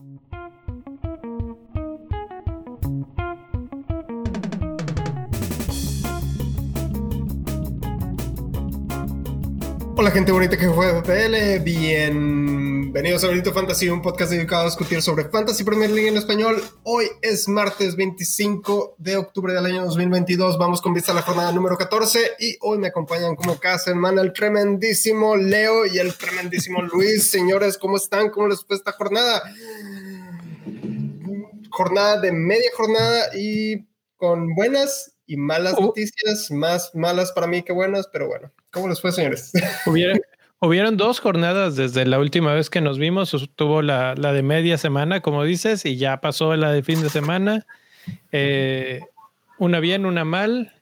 Thank you. Hola gente bonita que juega PL, bienvenidos a Benito Fantasy, un podcast dedicado a discutir sobre Fantasy Premier League en español. Hoy es martes 25 de octubre del año 2022, vamos con vista a la jornada número 14 y hoy me acompañan como cada semana el tremendísimo Leo y el tremendísimo Luis. Señores, ¿cómo están? ¿Cómo les fue esta jornada? Jornada de media jornada y con buenas y malas Oh. noticias, más malas para mí que buenas, pero bueno. ¿Cómo les fue, señores? Hubieron, hubieron dos jornadas desde la última vez que nos vimos. Tuvo la, la de media semana, como dices, y ya pasó la de fin de semana. Eh, una bien, una mal.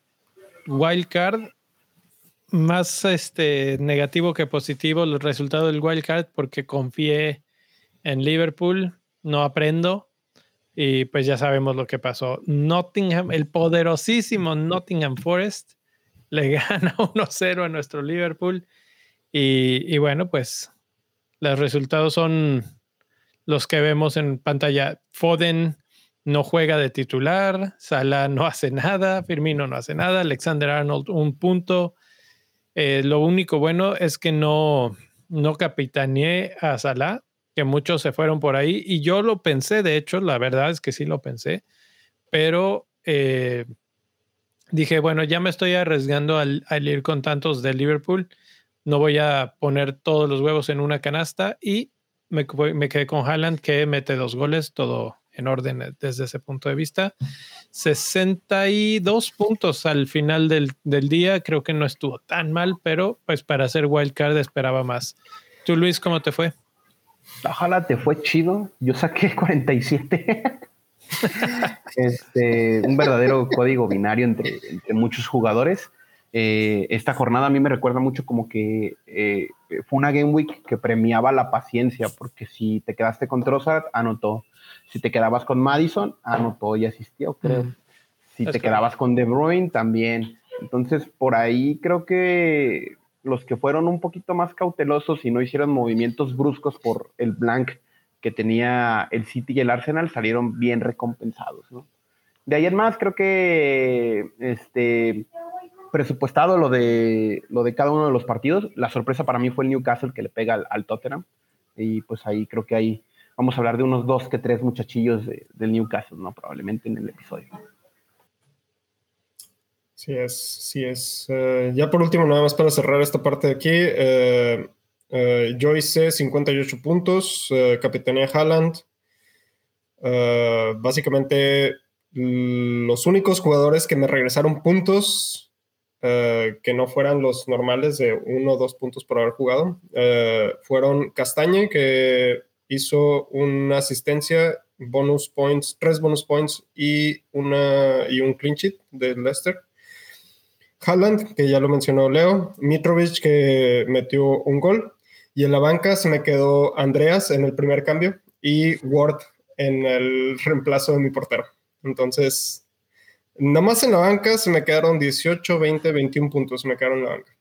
Wild card. Más este, negativo que positivo el resultado del wild card porque confié en Liverpool. No aprendo. Y pues ya sabemos lo que pasó. Nottingham, el poderosísimo Nottingham Forest le gana 1-0 a nuestro Liverpool. Y, bueno, pues los resultados son los que vemos en pantalla. Foden no juega de titular, Salah no hace nada, Firmino no hace nada, Alexander Arnold un punto. Eh, lo único bueno es que no, no capitaneé a Salah, que muchos se fueron por ahí. Y yo lo pensé, de hecho, la verdad es que sí lo pensé, pero... Eh, dije, bueno, ya me estoy arriesgando al, al, ir con tantos de Liverpool. No voy a poner todos los huevos en una canasta y me, me quedé con Haaland que mete dos goles, todo en orden desde ese punto de vista. 62 puntos al final del, del día. Creo que no estuvo tan mal, pero pues para hacer wildcard esperaba más. ¿Tú, Luis, cómo te fue? Ojalá te fue chido. Yo saqué 47. este, un verdadero código binario entre, entre muchos jugadores. Eh, esta jornada a mí me recuerda mucho como que eh, fue una game week que premiaba la paciencia, porque si te quedaste con Trossard, anotó. Si te quedabas con Madison, anotó y asistió, creo. Mm, si te claro. quedabas con De Bruyne, también. Entonces, por ahí creo que los que fueron un poquito más cautelosos y no hicieron movimientos bruscos por el blank que tenía el City y el Arsenal salieron bien recompensados, ¿no? De ahí en más, creo que este presupuestado lo de lo de cada uno de los partidos. La sorpresa para mí fue el Newcastle que le pega al, Tottenham. Y pues ahí creo que ahí vamos a hablar de unos dos que tres muchachillos de, del Newcastle, ¿no? Probablemente en el episodio. Sí es, sí es. Uh, ya por último, nada más para cerrar esta parte de aquí. Uh, Uh, yo hice 58 puntos, uh, capitaneé Haaland. Uh, básicamente, los únicos jugadores que me regresaron puntos que no fueran los normales de uno o dos puntos por haber jugado fueron Castañe, que hizo una asistencia, bonus points, tres bonus points y, una, y un clean sheet de Leicester. Haaland, que ya lo mencionó Leo, Mitrovic, que metió un gol, y en la banca se me quedó Andreas en el primer cambio y Ward en el reemplazo de mi portero. Entonces, nomás en la banca se me quedaron 18, 20, 21 puntos, me quedaron en la banca.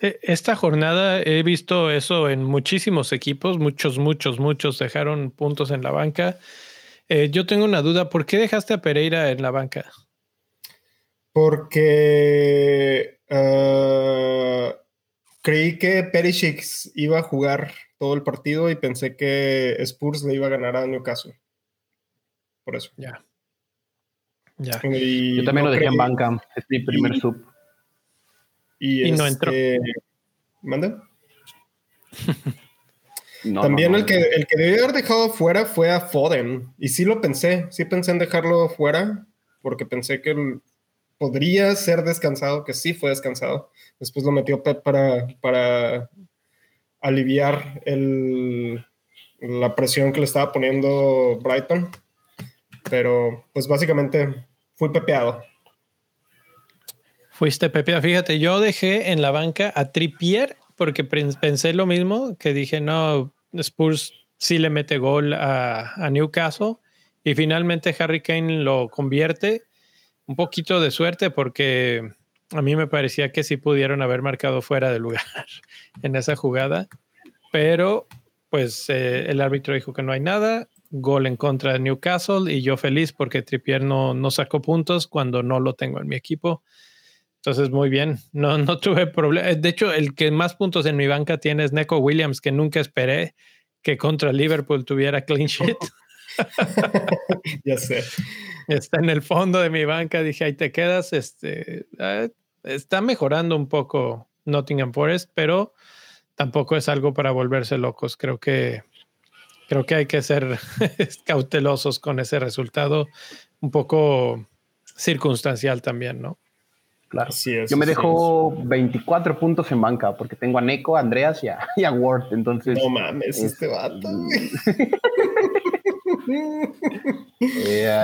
E, Esta jornada he visto eso en muchísimos equipos, muchos, muchos, muchos dejaron puntos en la banca. Eh, yo tengo una duda, ¿por qué dejaste a Pereira en la banca? Porque uh, creí que Perisic iba a jugar todo el partido y pensé que Spurs le iba a ganar a Newcastle. Por eso. Ya. Ya. Yo también no lo dejé creí. en banca. Es mi primer y, sub. Y, y este, no entró. ¿Manda? No, También no, no, el, que, el que debía haber dejado fuera fue a Foden. Y sí lo pensé. Sí pensé en dejarlo fuera porque pensé que podría ser descansado, que sí fue descansado. Después lo metió Pep para, para aliviar el, la presión que le estaba poniendo Brighton. Pero pues básicamente fui pepeado. Fuiste pepeado. Fíjate, yo dejé en la banca a Trippier porque pensé lo mismo, que dije, no, Spurs sí le mete gol a, a Newcastle y finalmente Harry Kane lo convierte. Un poquito de suerte porque a mí me parecía que sí pudieron haber marcado fuera de lugar en esa jugada, pero pues eh, el árbitro dijo que no hay nada gol en contra de Newcastle y yo feliz porque Trippier no, no sacó puntos cuando no lo tengo en mi equipo. Entonces, muy bien, no, no tuve problema. De hecho, el que más puntos en mi banca tiene es Neco Williams, que nunca esperé que contra Liverpool tuviera clean sheet. ya sé. Está en el fondo de mi banca, dije, ahí te quedas. Este, eh, está mejorando un poco Nottingham Forest, pero tampoco es algo para volverse locos. Creo que creo que hay que ser cautelosos con ese resultado, un poco circunstancial también, ¿no? Claro. Sí, Yo me dejo 24 puntos en banca porque tengo a Neko, a Andreas y a, Ward. Entonces. No mames, este vato.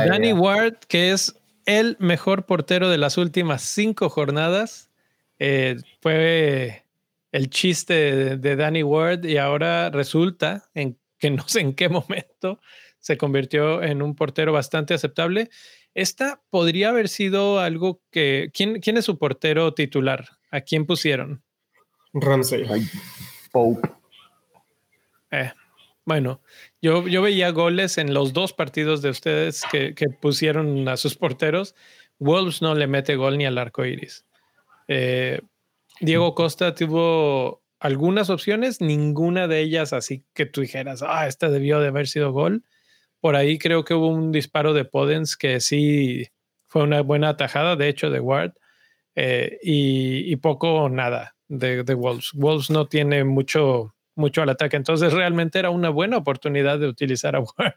Danny Ward, que es el mejor portero de las últimas cinco jornadas, eh, fue el chiste de, Danny Ward y ahora resulta en que no sé en qué momento se convirtió en un portero bastante aceptable. Esta podría haber sido algo que. ¿Quién, quién es su portero titular? ¿A quién pusieron? Ramsey. Pope. Eh, bueno, yo, yo veía goles en los dos partidos de ustedes que, pusieron a sus porteros. Wolves no le mete gol ni al arco iris. Eh, Diego Costa tuvo algunas opciones, ninguna de ellas así que tú dijeras, ah, esta debió de haber sido gol. Por ahí creo que hubo un disparo de Podens que sí fue una buena atajada, de hecho, de Ward, eh, y, poco o nada de, Wolves. Wolves no tiene mucho, mucho al ataque, entonces realmente era una buena oportunidad de utilizar a Ward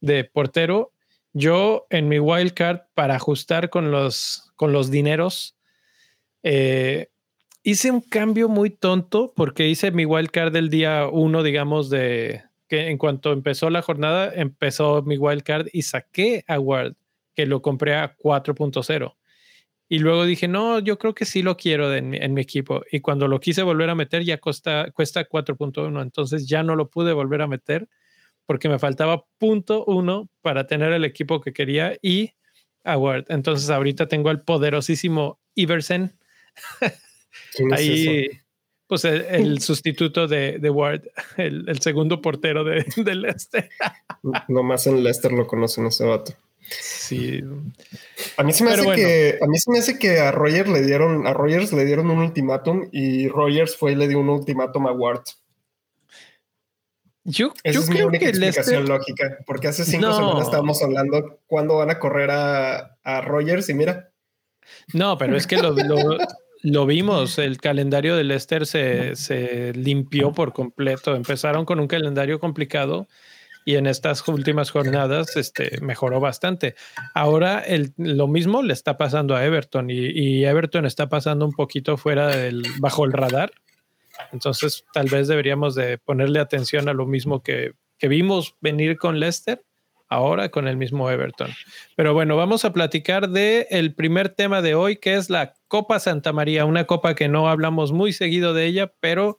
de portero. Yo en mi wildcard para ajustar con los, con los dineros, eh, hice un cambio muy tonto porque hice mi wildcard del día uno, digamos, de, que en cuanto empezó la jornada, empezó mi wildcard y saqué a Ward, que lo compré a 4.0. Y luego dije, no, yo creo que sí lo quiero en, mi equipo. Y cuando lo quise volver a meter, ya cuesta, cuesta 4.1. Entonces ya no lo pude volver a meter porque me faltaba punto uno para tener el equipo que quería y a Ward. Entonces ahorita tengo el poderosísimo Iversen. Ahí, pues el, sustituto de, de Ward, el, segundo portero de, de Leicester. Nomás en Leicester lo conocen ese vato. Sí. A mí se me hace que a mí se me hace que a Rogers le dieron a Rogers le dieron un ultimátum y Rogers fue y le dio un ultimátum a Ward. Yo, Esa es mi única explicación lógica, porque hace cinco semanas estábamos hablando cuándo van a correr a, a Rogers y mira. No, pero es que lo, lo vimos, el calendario del Leicester se, limpió por completo. Empezaron con un calendario complicado y en estas últimas jornadas este, mejoró bastante. Ahora el, lo mismo le está pasando a Everton y, Everton está pasando un poquito fuera del, bajo el radar. Entonces tal vez deberíamos de ponerle atención a lo mismo que, que vimos venir con Leicester ahora con el mismo Everton. Pero bueno, vamos a platicar de el primer tema de hoy, que es la Copa Santa María, una copa que no hablamos muy seguido de ella, pero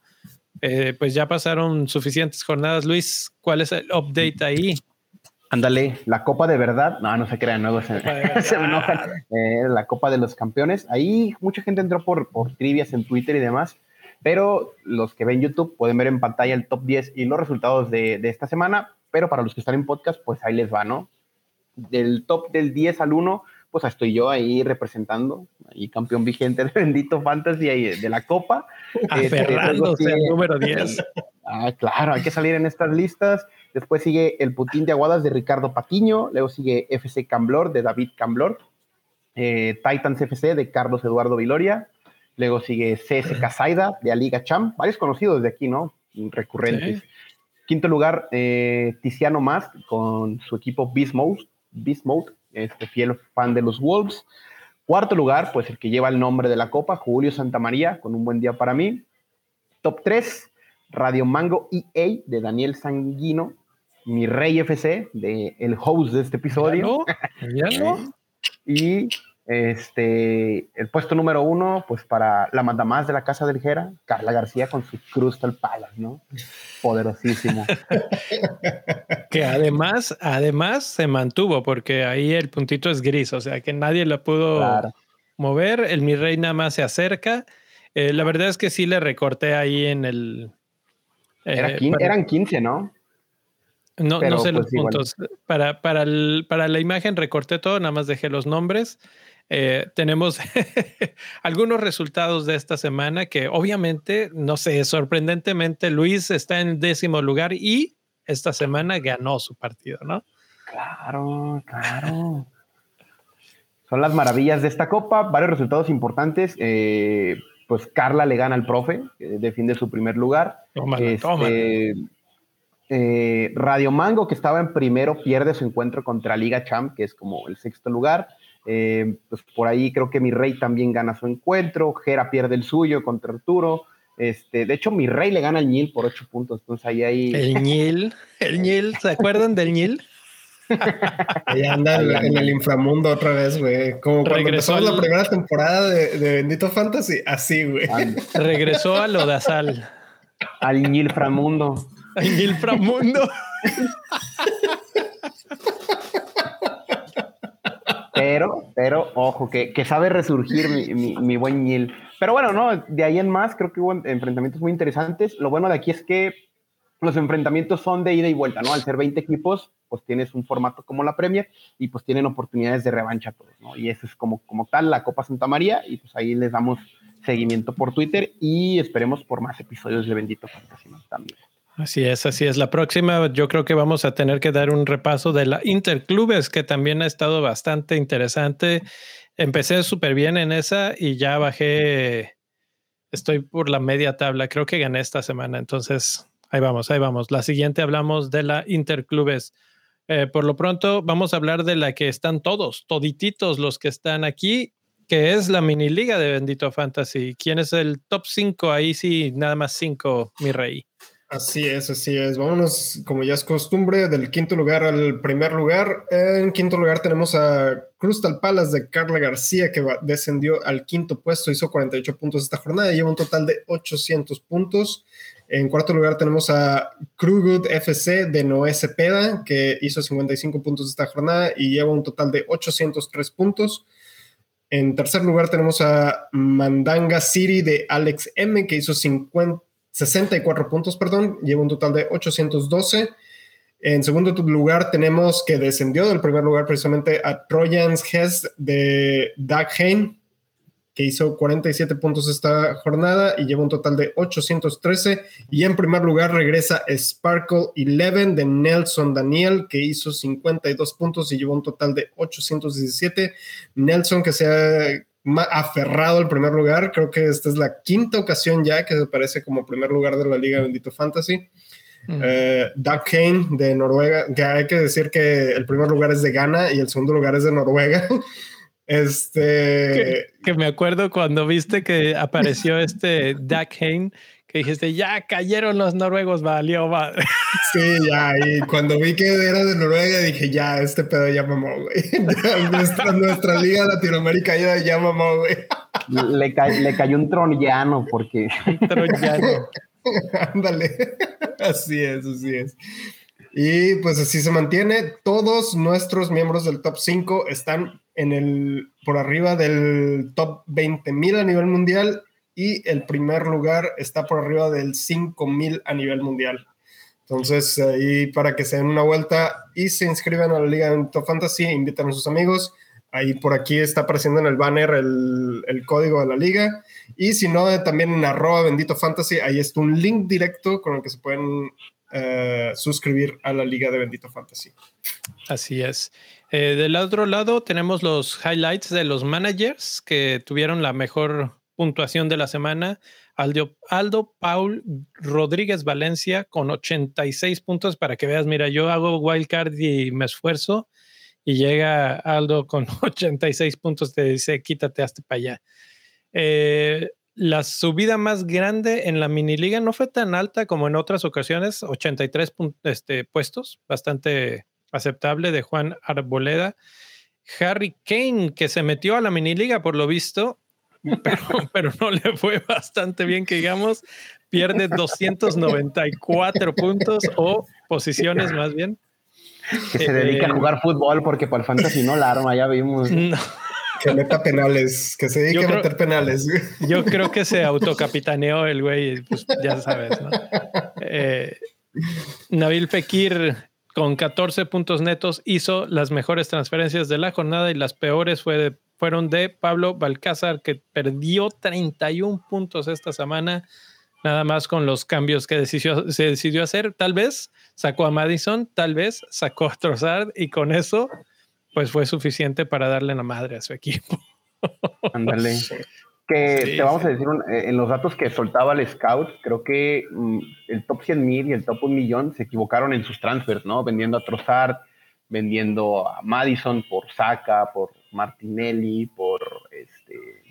eh, pues ya pasaron suficientes jornadas. Luis, ¿cuál es el update ahí? Ándale, la Copa de Verdad. No, no se crean, nuevo se, enojan. Eh, la Copa de los Campeones. Ahí mucha gente entró por, por trivias en Twitter y demás, pero los que ven YouTube pueden ver en pantalla el top 10 y los resultados de, de esta semana pero para los que están en podcast, pues ahí les va, ¿no? Del top del 10 al 1, pues estoy yo ahí representando, ahí campeón vigente de Bendito Fantasy de la Copa. Aferrándose este, el número 10. Ah, claro, hay que salir en estas listas. Después sigue el Putín de Aguadas de Ricardo Patiño, luego sigue FC Camblor de David Camblor, eh, Titans FC de Carlos Eduardo Viloria, luego sigue CS Casaida de Aliga Cham, varios conocidos de aquí, ¿no? Recurrentes. Quinto lugar, eh, Tiziano Más con su equipo Beast Mode, este fiel fan de los Wolves. Cuarto lugar, pues el que lleva el nombre de la Copa, Julio Santamaría, con un buen día para mí. Top 3, Radio Mango EA de Daniel Sanguino, mi Rey FC, de el host de este episodio. y este, el puesto número uno, pues para la más de la Casa del Jera, Carla García con su Crystal Palace, ¿no? Poderosísimo. que además, además se mantuvo, porque ahí el puntito es gris, o sea que nadie lo pudo mover. El mi rey nada más se acerca. Eh, la verdad es que sí le recorté ahí en el. Eh, eran 15, ¿no? No, no sé los pues, puntos. Para, para, para la imagen recorté todo, nada más dejé los nombres. Eh, tenemos algunos resultados de esta semana que obviamente, no sé, sorprendentemente Luis está en décimo lugar y esta semana ganó su partido, ¿no? Claro, claro. Son las maravillas de esta copa, varios resultados importantes. Eh, pues Carla le gana al profe, defiende su primer lugar. Este, eh, Radio Mango, que estaba en primero, pierde su encuentro contra Liga Champ, que es como el sexto lugar. Eh, pues por ahí creo que mi rey también gana su encuentro, Jera pierde el suyo contra Arturo. Este, de hecho, mi rey le gana al Ñil por ocho puntos. Entonces ahí hay. El Ñil, el Ñil, ¿se acuerdan del Ñil? Ahí anda en, el inframundo otra vez, güey. Como cuando empezó la primera temporada de, Bendito Fantasy, así, güey. Regresó a lo de Asal. Al Ñil Framundo. Al Ñil Framundo. Pero, pero, ojo, que, sabe resurgir mi, buen Nil. Pero bueno, no, de ahí en más creo que hubo enfrentamientos muy interesantes. Lo bueno de aquí es que los enfrentamientos son de ida y vuelta, ¿no? Al ser 20 equipos, pues tienes un formato como la Premier y pues tienen oportunidades de revancha todos, ¿no? Y eso es como, como tal la Copa Santa María y pues ahí les damos seguimiento por Twitter y esperemos por más episodios de Bendito Fantasy también. Así es, así es. La próxima yo creo que vamos a tener que dar un repaso de la Interclubes, que también ha estado bastante interesante. Empecé súper bien en esa y ya bajé, estoy por la media tabla, creo que gané esta semana, entonces ahí vamos, ahí vamos. La siguiente hablamos de la Interclubes. Eh, por lo pronto vamos a hablar de la que están todos, todititos los que están aquí, que es la mini liga de Bendito Fantasy. ¿Quién es el top 5? Ahí sí, nada más 5, mi rey. Así es, así es. Vámonos, como ya es costumbre, del quinto lugar al primer lugar. En quinto lugar tenemos a Crystal Palace de Carla García, que descendió al quinto puesto, hizo 48 puntos esta jornada lleva un total de 800 puntos. En cuarto lugar tenemos a Krugud FC de Noé Cepeda, que hizo 55 puntos esta jornada y lleva un total de 803 puntos. En tercer lugar tenemos a Mandanga City de Alex M, que hizo 50 64 puntos, perdón, lleva un total de 812. En segundo lugar tenemos que descendió del primer lugar precisamente a Trojans Hess de Doug Hain, que hizo 47 puntos esta jornada y lleva un total de 813. Y en primer lugar regresa Sparkle 11 de Nelson Daniel, que hizo 52 puntos y lleva un total de 817. Nelson que se ha aferrado al primer lugar. Creo que esta es la quinta ocasión ya que se aparece como primer lugar de la Liga Bendito Fantasy. Mm. Eh, Doug Kane de Noruega, que hay que decir que el primer lugar es de Ghana y el segundo lugar es de Noruega. Este. Que, me acuerdo cuando viste que apareció este Doug Kane dijiste, ya cayeron los noruegos, valió madre. Sí, ya, y cuando vi que era de Noruega, dije, ya, este pedo ya mamó, güey. nuestra, nuestra, liga Latinoamérica ya, ya mamó, güey. Le, le cayó un tronillano, porque... Un tronillano. Ándale, así es, así es. Y pues así se mantiene. Todos nuestros miembros del top 5 están en el, por arriba del top 20 mil a nivel mundial y el primer lugar está por arriba del 5000 a nivel mundial. Entonces, ahí para que se den una vuelta y se inscriban a la Liga de Top Fantasy, invitan a sus amigos. Ahí por aquí está apareciendo en el banner el, el código de la liga. Y si no, también en arroba bendito fantasy, ahí está un link directo con el que se pueden eh, suscribir a la liga de bendito fantasy. Así es. Eh, del otro lado tenemos los highlights de los managers que tuvieron la mejor puntuación de la semana. Aldo, Aldo Paul Rodríguez Valencia con 86 puntos para que veas, mira, yo hago wildcard y me esfuerzo y llega Aldo con 86 puntos, te dice, quítate hasta para allá. Eh, la subida más grande en la mini liga no fue tan alta como en otras ocasiones, 83 este, puestos, bastante aceptable de Juan Arboleda. Harry Kane, que se metió a la mini liga por lo visto, pero, no le fue bastante bien que digamos, pierde 294 puntos o posiciones más bien. Que se dedica a eh, jugar fútbol porque para el fantasy no la arma, ya vimos. Que meta penales, que se dedique a meter penales. Yo creo que se autocapitaneó el güey, pues ya sabes, ¿no? Eh, Nabil Fekir con 14 puntos netos hizo las mejores transferencias de la jornada y las peores fue fueron de Pablo Balcázar, que perdió 31 puntos esta semana, nada más con los cambios que decidió, se decidió hacer. Tal vez sacó a Madison, tal vez sacó a Trossard y con eso pues fue suficiente para darle la madre a su equipo. Ándale. Que te vamos a decir, eh, en los datos que soltaba el scout, creo que mm, el top 100 mil y el top 1 millón se equivocaron en sus transfers, ¿no? Vendiendo a Trossard, vendiendo a Madison por Saka, por Martinelli, por este,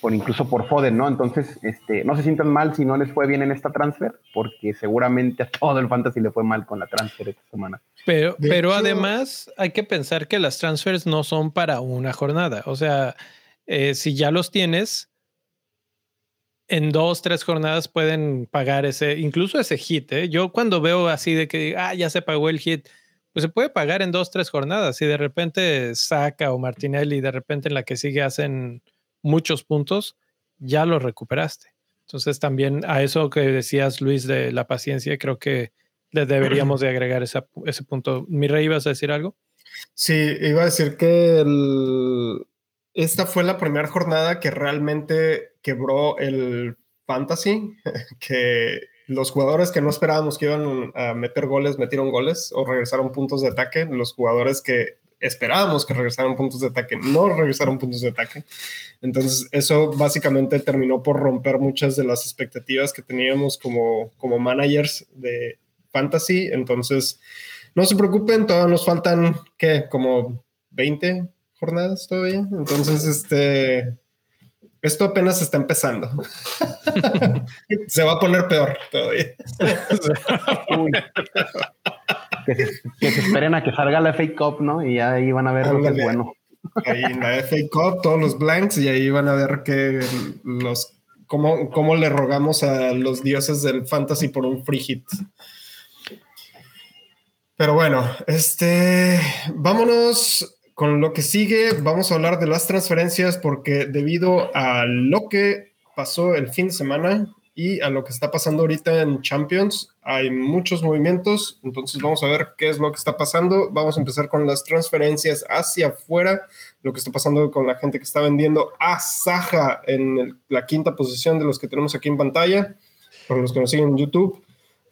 por incluso por Foden, ¿no? Entonces, este, no se sientan mal si no les fue bien en esta transfer, porque seguramente a todo el fantasy le fue mal con la transfer esta semana. Pero, pero además hay que pensar que las transfers no son para una jornada. O sea, eh, si ya los tienes, en dos, tres jornadas pueden pagar ese, incluso ese hit. ¿eh? Yo cuando veo así de que, ah, ya se pagó el hit, pues se puede pagar en dos, tres jornadas. Si de repente saca o Martinelli, de repente en la que sigue hacen muchos puntos, ya lo recuperaste. Entonces también a eso que decías, Luis, de la paciencia, creo que le deberíamos de agregar ese punto. Mi rey, ¿ibas a decir algo? Sí, iba a decir que esta fue la primera jornada que realmente quebró el fantasy, que los jugadores que no esperábamos que iban a meter goles metieron goles o regresaron puntos de ataque, los jugadores que esperábamos que regresaran puntos de ataque no regresaron puntos de ataque. Entonces eso básicamente terminó por romper muchas de las expectativas que teníamos como, como managers de fantasy. Entonces no se preocupen, todavía nos faltan, ¿qué? Como 20 jornadas todavía. Entonces, este, esto apenas está empezando. se va a poner peor todavía. Que, se, esperen a que salga la fake Cup, ¿no? Y ya ahí van a ver lo que es bueno. Ahí en la FA Cup, todos los blanks, y ahí van a ver que los cómo, cómo le rogamos a los dioses del fantasy por un free hit. Pero bueno, este vámonos con lo que sigue, vamos a hablar de las transferencias porque debido a lo que pasó el fin de semana y a lo que está pasando ahorita en Champions, hay muchos movimientos, entonces vamos a ver qué es lo que está pasando. Vamos a empezar con las transferencias hacia afuera, lo que está pasando con la gente que está vendiendo a Saja en la quinta posición de los que tenemos aquí en pantalla, para los que nos siguen en YouTube.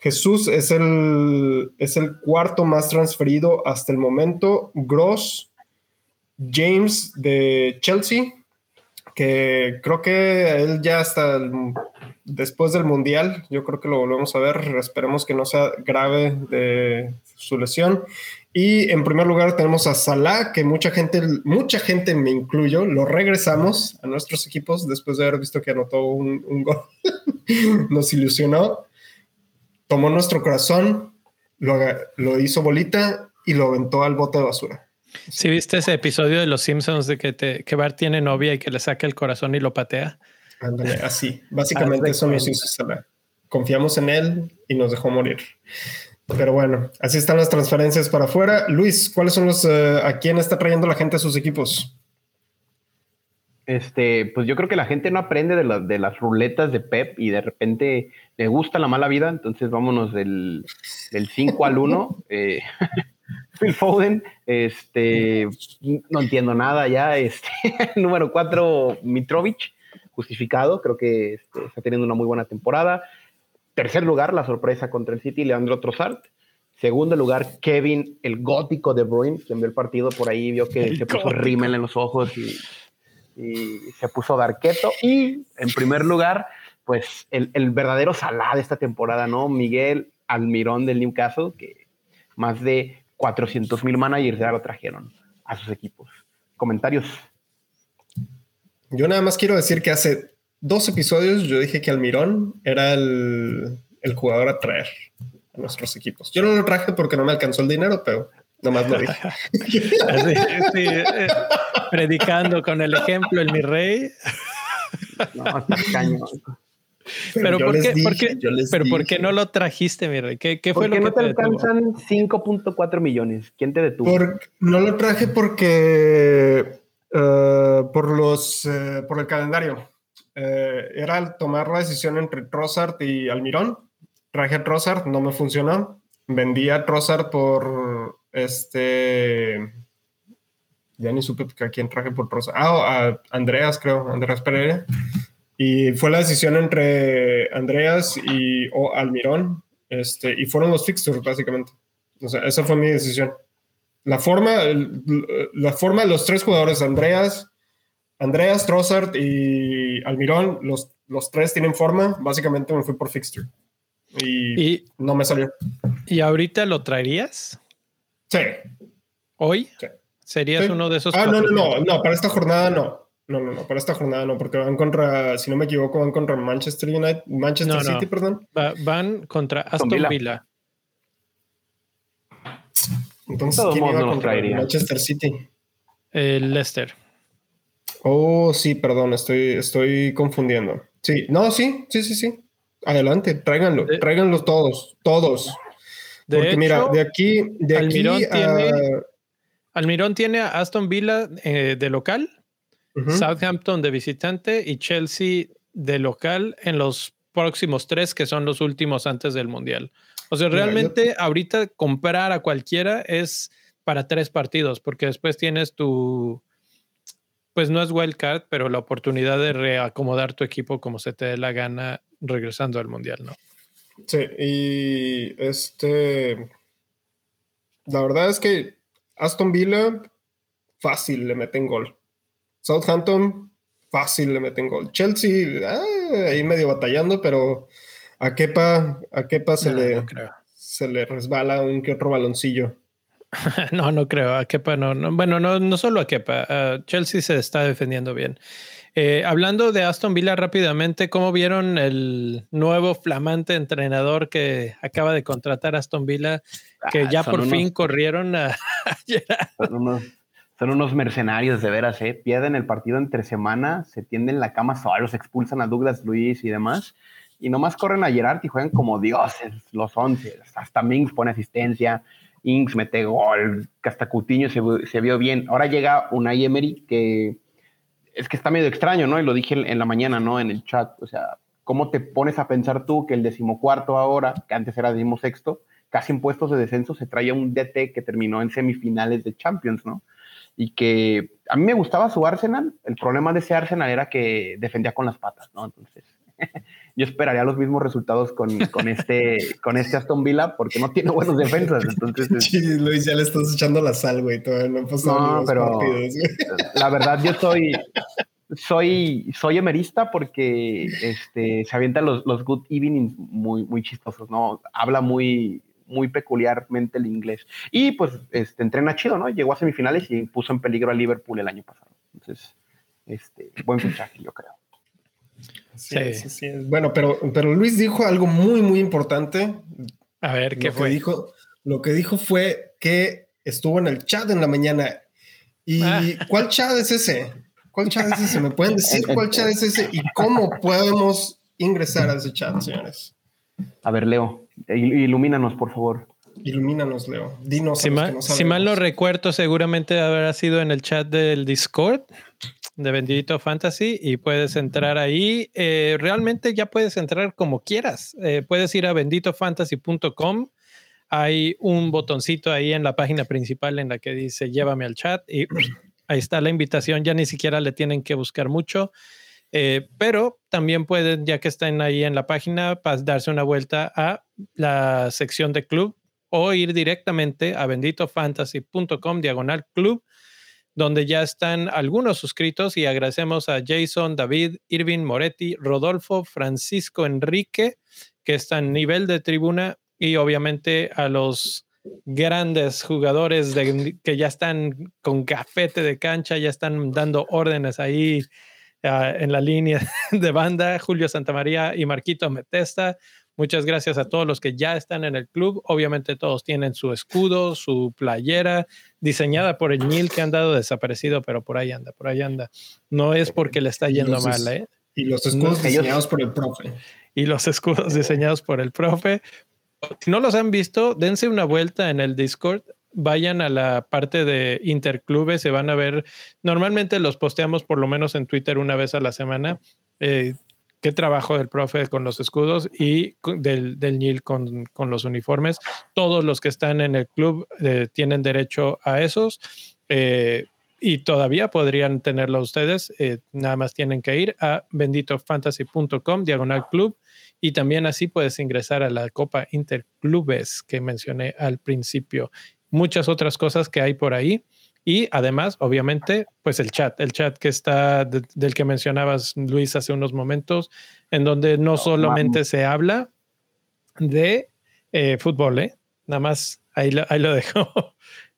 Jesús es el, es el cuarto más transferido hasta el momento. Gross James de Chelsea, que creo que él ya hasta después del Mundial, yo creo que lo volvemos a ver, esperemos que no sea grave de su lesión. Y en primer lugar tenemos a Salah, que mucha gente, mucha gente me incluyo, lo regresamos a nuestros equipos después de haber visto que anotó un, gol. Nos ilusionó, tomó nuestro corazón, lo, lo hizo bolita y lo aventó al bote de basura. ¿Sí viste ese episodio de Los Simpsons de que, te, que Bart tiene novia y que le saca el corazón y lo patea? Ándale, así. Básicamente eso nos hizo. Confiamos en él y nos dejó morir. Pero bueno, así están las transferencias para afuera. Luis, ¿cuáles son los... Eh, ¿A quién está trayendo la gente a sus equipos? Este, pues yo creo que la gente no aprende de, de las ruletas de Pep y de repente le gusta la mala vida, entonces vámonos del, del 5 al 1. Eh, Phil Foden, este, no entiendo nada ya. Este, número cuatro, Mitrovic, justificado, creo que este, está teniendo una muy buena temporada. Tercer lugar, la sorpresa contra el City, Leandro Trossard. Segundo lugar, Kevin, el gótico de Bruin, quien vio el partido por ahí, vio que se puso rímel en los ojos y, se puso darqueto. Y en primer lugar, pues el, el verdadero Salah de esta temporada, ¿no? Miguel Almirón del Newcastle, que más de 400 mil managers ya lo trajeron a sus equipos. Comentarios. Yo nada más quiero decir que hace dos episodios yo dije que Almirón era el, jugador a traer a nuestros equipos. Yo no lo traje porque no me alcanzó el dinero, pero nomás lo dije. Eh, predicando con el ejemplo el mi rey. No, caño. Pero, ¿por qué, pero ¿por qué no lo trajiste, mi rey? ¿Qué, qué fue lo que no te, alcanzan 5.4 millones? ¿Quién te detuvo? no lo traje porque eh, por los eh, por el calendario. Eh, era tomar la decisión entre Trossard y Almirón. Traje a Trossard, no me funcionó. vendí a Trossard por este. Ya ni supe a quién traje por Trossard. Ah, a Andreas, creo, Andreas Pereira. Y fue la decisión entre Andreas y o Almirón. Este, y fueron los fixtures, básicamente. O sea, esa fue mi decisión. La forma, la forma de los tres jugadores, Andreas, Andreas, Trossard y Almirón, los, los tres tienen forma. Básicamente me fui por fixture. Y, no me salió. ¿Y ahorita lo traerías? Sí. ¿Hoy? ¿Serías uno de esos? Ah, no, no, no, no, para esta jornada no. No, no, no, para esta jornada no, porque van contra, si no me equivoco, van contra Manchester United, Manchester City, perdón. van contra Aston Villa. Entonces, ¿quién iba contra Manchester City? El Leicester. Oh, sí, perdón, estoy, estoy confundiendo. Sí, no, sí, sí, sí, sí. Adelante, tráiganlo, tráiganlos todos, todos. Porque mira, de aquí, de Almirón aquí tiene, Almirón tiene a Aston Villa eh, de local, Southampton de visitante y Chelsea de local en los próximos tres, que son los últimos antes del Mundial. O sea, realmente ahorita comprar a cualquiera es para tres partidos, porque después tienes tu, pues no es wildcard, pero la oportunidad de reacomodar tu equipo como se te dé la gana regresando al Mundial, ¿no? Sí, y este, la verdad es que Aston Villa fácil le meten gol. Southampton fácil le meten gol. Chelsea ah, ahí medio batallando, pero a Kepa, a Kepa se, le, se le resbala un que otro baloncillo. no, no creo. A Kepa no, Bueno, no, no solo a Kepa. Chelsea se está defendiendo bien. Eh, hablando de Aston Villa rápidamente, ¿cómo vieron el nuevo flamante entrenador que acaba de contratar Aston Villa? Que ah, ya por fin corrieron a, son, unos, mercenarios de veras, ¿eh? Pierden el partido entre semana, se tienden la cama solos, expulsan a Douglas Luis y demás. Y nomás corren a Gerard y juegan como dioses los once. Hasta Mings pone asistencia, Inks mete gol, hasta Cutiño se, se vio bien. Ahora llega Unai Emery que es que está medio extraño, ¿no? Y lo dije en la mañana, ¿no? En el chat. O sea, ¿cómo te pones a pensar tú que el decimocuarto ahora, que antes era decimosexto, casi en puestos de descenso, se traía un DT que terminó en semifinales de Champions, ¿no? Y que a mí me gustaba su Arsenal. El problema de ese Arsenal era que defendía con las patas, ¿no? Entonces, yo esperaría los mismos resultados con, este, con este Aston Villa porque no tiene buenos defensas. Entonces, sí, Luis, ya le estás echando la sal, güey. Todavía no han pasado pero La verdad, yo soy, soy, soy emerista porque este, se avientan los, los good evenings muy, muy chistosos, ¿no? Habla muy, muy peculiarmente el inglés. Y pues este, entrena chido, ¿no? Llegó a semifinales y puso en peligro a Liverpool el año pasado. Entonces, este, buen fichaje, yo creo. Sí, sí, sí. Bueno, pero, pero Luis dijo algo muy, muy importante. A ver, ¿qué fue? dijo, lo que dijo fue que estuvo en el chat en la mañana. ¿Y ah. cuál chat es ese? ¿Cuál chat es ese? ¿Me pueden decir cuál chat es ese y cómo podemos ingresar a ese chat, señores? A ver, Leo, ilumínanos, por favor. Ilumínanos, Leo. Dinos. Si, mal, si mal no recuerdo, seguramente habrá sido en el chat del Discord de Bendito Fantasy y puedes entrar ahí. Eh, realmente ya puedes entrar como quieras. Eh, puedes ir a benditofantasy.com. Hay un botoncito ahí en la página principal en la que dice llévame al chat y ahí está la invitación. Ya ni siquiera le tienen que buscar mucho. Eh, pero también pueden, ya que están ahí en la página, darse una vuelta a la sección de club o ir directamente a benditofantasy.com diagonal club donde ya están algunos suscritos y agradecemos a Jason, David, Irving, Moretti, Rodolfo, Francisco, Enrique, que están en nivel de tribuna y obviamente a los grandes jugadores que ya están con gafete de cancha, ya están dando órdenes ahí ah, en la línea de banda, Julio Santamaría y Marquito Metesta. Muchas gracias a todos los que ya están en el club. Obviamente todos tienen su escudo, su playera, diseñada por el Nil que han dado desaparecido, pero por ahí anda, por ahí anda. No es porque le está yendo mal, ¿eh? Y los escudos diseñados por el profe. Y los escudos diseñados por el profe. Si no los han visto, dense una vuelta en el Discord. Vayan a la parte de interclubes, se van a ver. Normalmente los posteamos por lo menos en Twitter una vez a la semana. Eh, qué trabajo del profe con los escudos y del, del NIL con, con, los uniformes. Todos los que están en el club eh, tienen derecho a esos. Eh, y todavía podrían tenerlo ustedes. Nada más tienen que ir a benditofantasy.com, diagonal club, y también así puedes ingresar a la Copa Interclubes que mencioné al principio. Muchas otras cosas que hay por ahí. Y además, obviamente, pues el chat, el chat que está del que mencionabas, Luis, hace unos momentos, en donde no solamente se habla de eh, fútbol, ¿eh? Nada más ahí lo, ahí lo dejo.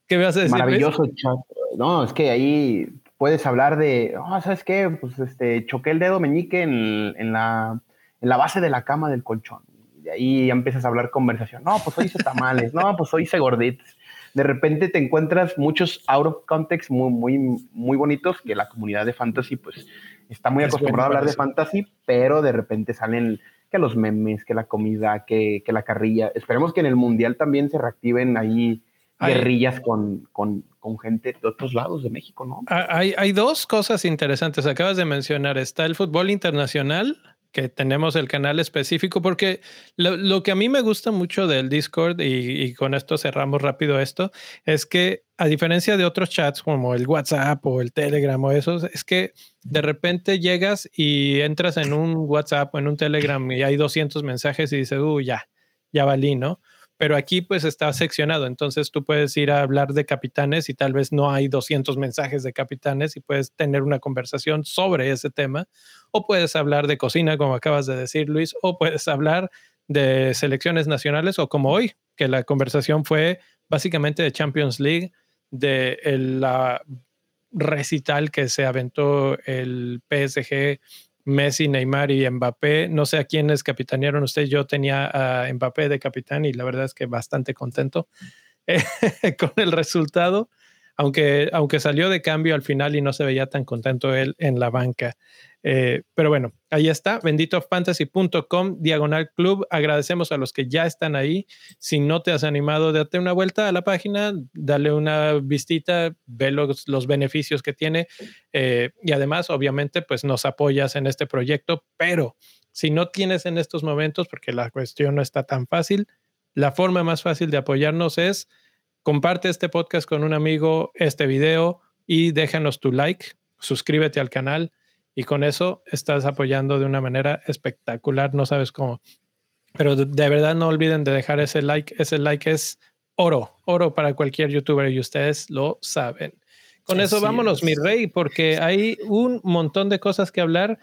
¿Qué vas a decir? Maravilloso chat. No, es que ahí puedes hablar de, oh, ¿sabes qué? Pues este, choqué el dedo meñique en, en, la, en la base de la cama del colchón. Y de ahí ya empiezas a hablar conversación. No, pues hoy hice tamales. no, pues hoy hice gorditos. De repente te encuentras muchos out of context muy, muy, muy bonitos que la comunidad de fantasy, pues, está muy acostumbrada a hablar de fantasy, pero de repente salen que los memes, que la comida, que, que la carrilla. Esperemos que en el mundial también se reactiven ahí guerrillas con, con, con, gente de otros lados de México, ¿no? Ah, hay, hay dos cosas interesantes. Acabas de mencionar, está el fútbol internacional, que tenemos el canal específico, porque lo, lo que a mí me gusta mucho del Discord, y, y, con esto cerramos rápido esto, es que a diferencia de otros chats como el WhatsApp o el Telegram o esos, es que de repente llegas y entras en un WhatsApp o en un Telegram y hay 200 mensajes y dices, uy, ya, ya valí, ¿no? Pero aquí pues está seccionado, entonces tú puedes ir a hablar de capitanes y tal vez no hay 200 mensajes de capitanes y puedes tener una conversación sobre ese tema, o puedes hablar de cocina, como acabas de decir Luis, o puedes hablar de selecciones nacionales, o como hoy, que la conversación fue básicamente de Champions League, de la recital que se aventó el PSG Messi, Neymar y Mbappé. No sé a quiénes capitanearon ustedes. Yo tenía a Mbappé de capitán y la verdad es que bastante contento con el resultado, aunque, aunque salió de cambio al final y no se veía tan contento él en la banca. Eh, pero bueno, ahí está, benditofantasy.com, diagonal club. Agradecemos a los que ya están ahí. Si no te has animado, date una vuelta a la página, dale una vistita, ve los, beneficios que tiene eh, y además, obviamente, pues nos apoyas en este proyecto. Pero si no tienes en estos momentos, porque la cuestión no está tan fácil, la forma más fácil de apoyarnos es comparte este podcast con un amigo, este video y déjanos tu like, suscríbete al canal y con eso estás apoyando de una manera espectacular, no sabes cómo. Pero de, verdad no olviden de dejar ese like, ese like es oro, oro para cualquier youtuber y ustedes lo saben. Con eso vámonos, mi rey, porque hay un montón de cosas que hablar.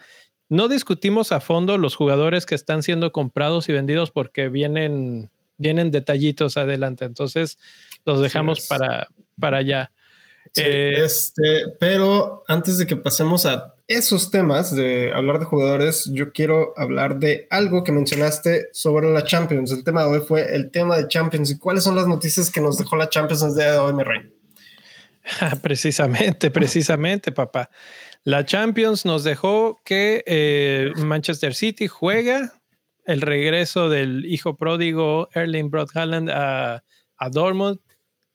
No discutimos a fondo los jugadores que están siendo comprados y vendidos porque vienen, vienen detallitos adelante. Entonces los dejamos para, para allá. Eh, este, pero antes de que pasemos a esos temas de hablar de jugadores, yo quiero hablar de algo que mencionaste sobre la Champions. El tema de hoy fue el tema de Champions. ¿Y cuáles son las noticias que nos dejó la Champions el hoy, rey? precisamente, precisamente, papá. La Champions nos dejó que eh, Manchester City juega el regreso del hijo pródigo Erling Broad a, a Dortmund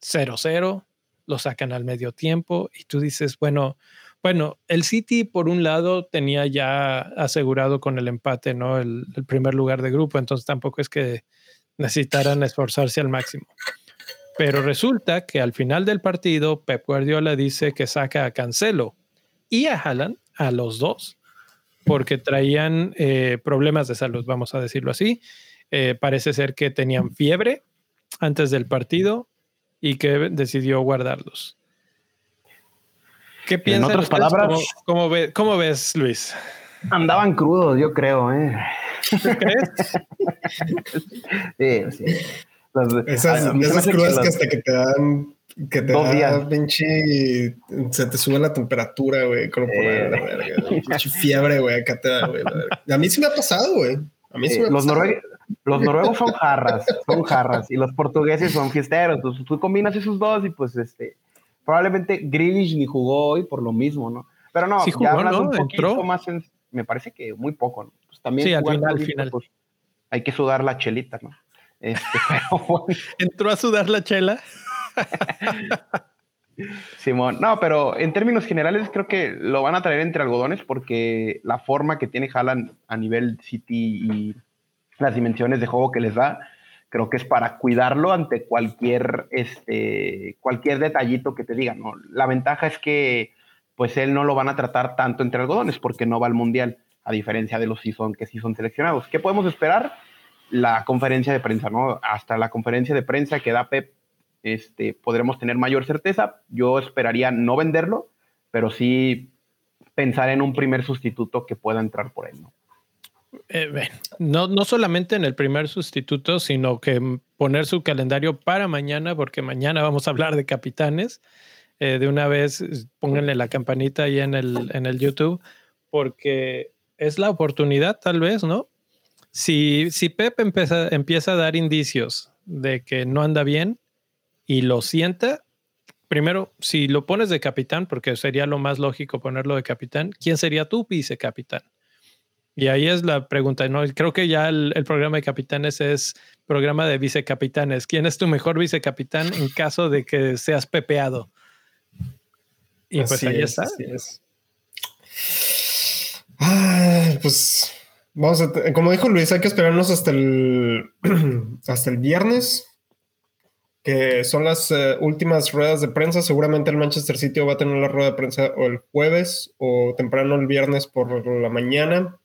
0-0 lo sacan al medio tiempo y tú dices, bueno, bueno, el City por un lado tenía ya asegurado con el empate, ¿no? El, primer lugar de grupo, entonces tampoco es que necesitaran esforzarse al máximo. Pero resulta que al final del partido, Pep Guardiola dice que saca a Cancelo y a Haaland, a los dos, porque traían eh, problemas de salud, vamos a decirlo así. Eh, parece ser que tenían fiebre antes del partido y que decidió guardarlos. ¿Qué piensas? En otras palabras, ¿cómo, cómo, ves, Luis? Andaban crudos, yo creo. ¿eh? crees? sí, sí. esas, crudas que hasta que te dan que te Dos da pinche se te sube la temperatura, güey, como por la verga, pinche fiebre, güey, acá te da, güey. A mí sí me ha pasado, güey. A mí sí me ha los pasado. Los noruegos son jarras, son jarras, y los portugueses son fiesteros. Entonces tú combinas esos dos y pues este, probablemente Grealish ni jugó hoy por lo mismo, ¿no? Pero no, ya hablando un poquito más, me parece que muy poco, ¿no? Pues también sí, al final, final. Pues, hay que sudar la chelita, ¿no? Este, Entró a sudar la chela. Simón, no, pero en términos generales creo que lo van a traer entre algodones porque la forma que tiene Haaland a nivel City y las dimensiones de juego que les da, creo que es para cuidarlo ante cualquier, este, cualquier detallito que te digan. ¿no? La ventaja es que pues él no lo van a tratar tanto entre algodones porque no va al mundial, a diferencia de los son, que sí son seleccionados. ¿Qué podemos esperar? La conferencia de prensa, ¿no? Hasta la conferencia de prensa que da Pep este, podremos tener mayor certeza. Yo esperaría no venderlo, pero sí pensar en un primer sustituto que pueda entrar por él. ¿no? Eh, no, no solamente en el primer sustituto, sino que poner su calendario para mañana, porque mañana vamos a hablar de capitanes. Eh, de una vez pónganle la campanita ahí en el, en el YouTube, porque es la oportunidad, tal vez, ¿no? Si, si Pep empieza, empieza a dar indicios de que no anda bien, y lo sienta, primero, si lo pones de capitán, porque sería lo más lógico ponerlo de capitán, ¿quién sería tu vicecapitán? Y ahí es la pregunta, ¿no? Creo que ya el, programa de capitanes es programa de vicecapitanes. ¿Quién es tu mejor vicecapitán en caso de que seas pepeado? Y pues ahí está. pues vamos a, como dijo Luis, hay que esperarnos hasta el hasta el viernes que son las eh, últimas ruedas de prensa. Seguramente el Manchester City va a tener la rueda de prensa o el jueves o temprano el viernes por la mañana.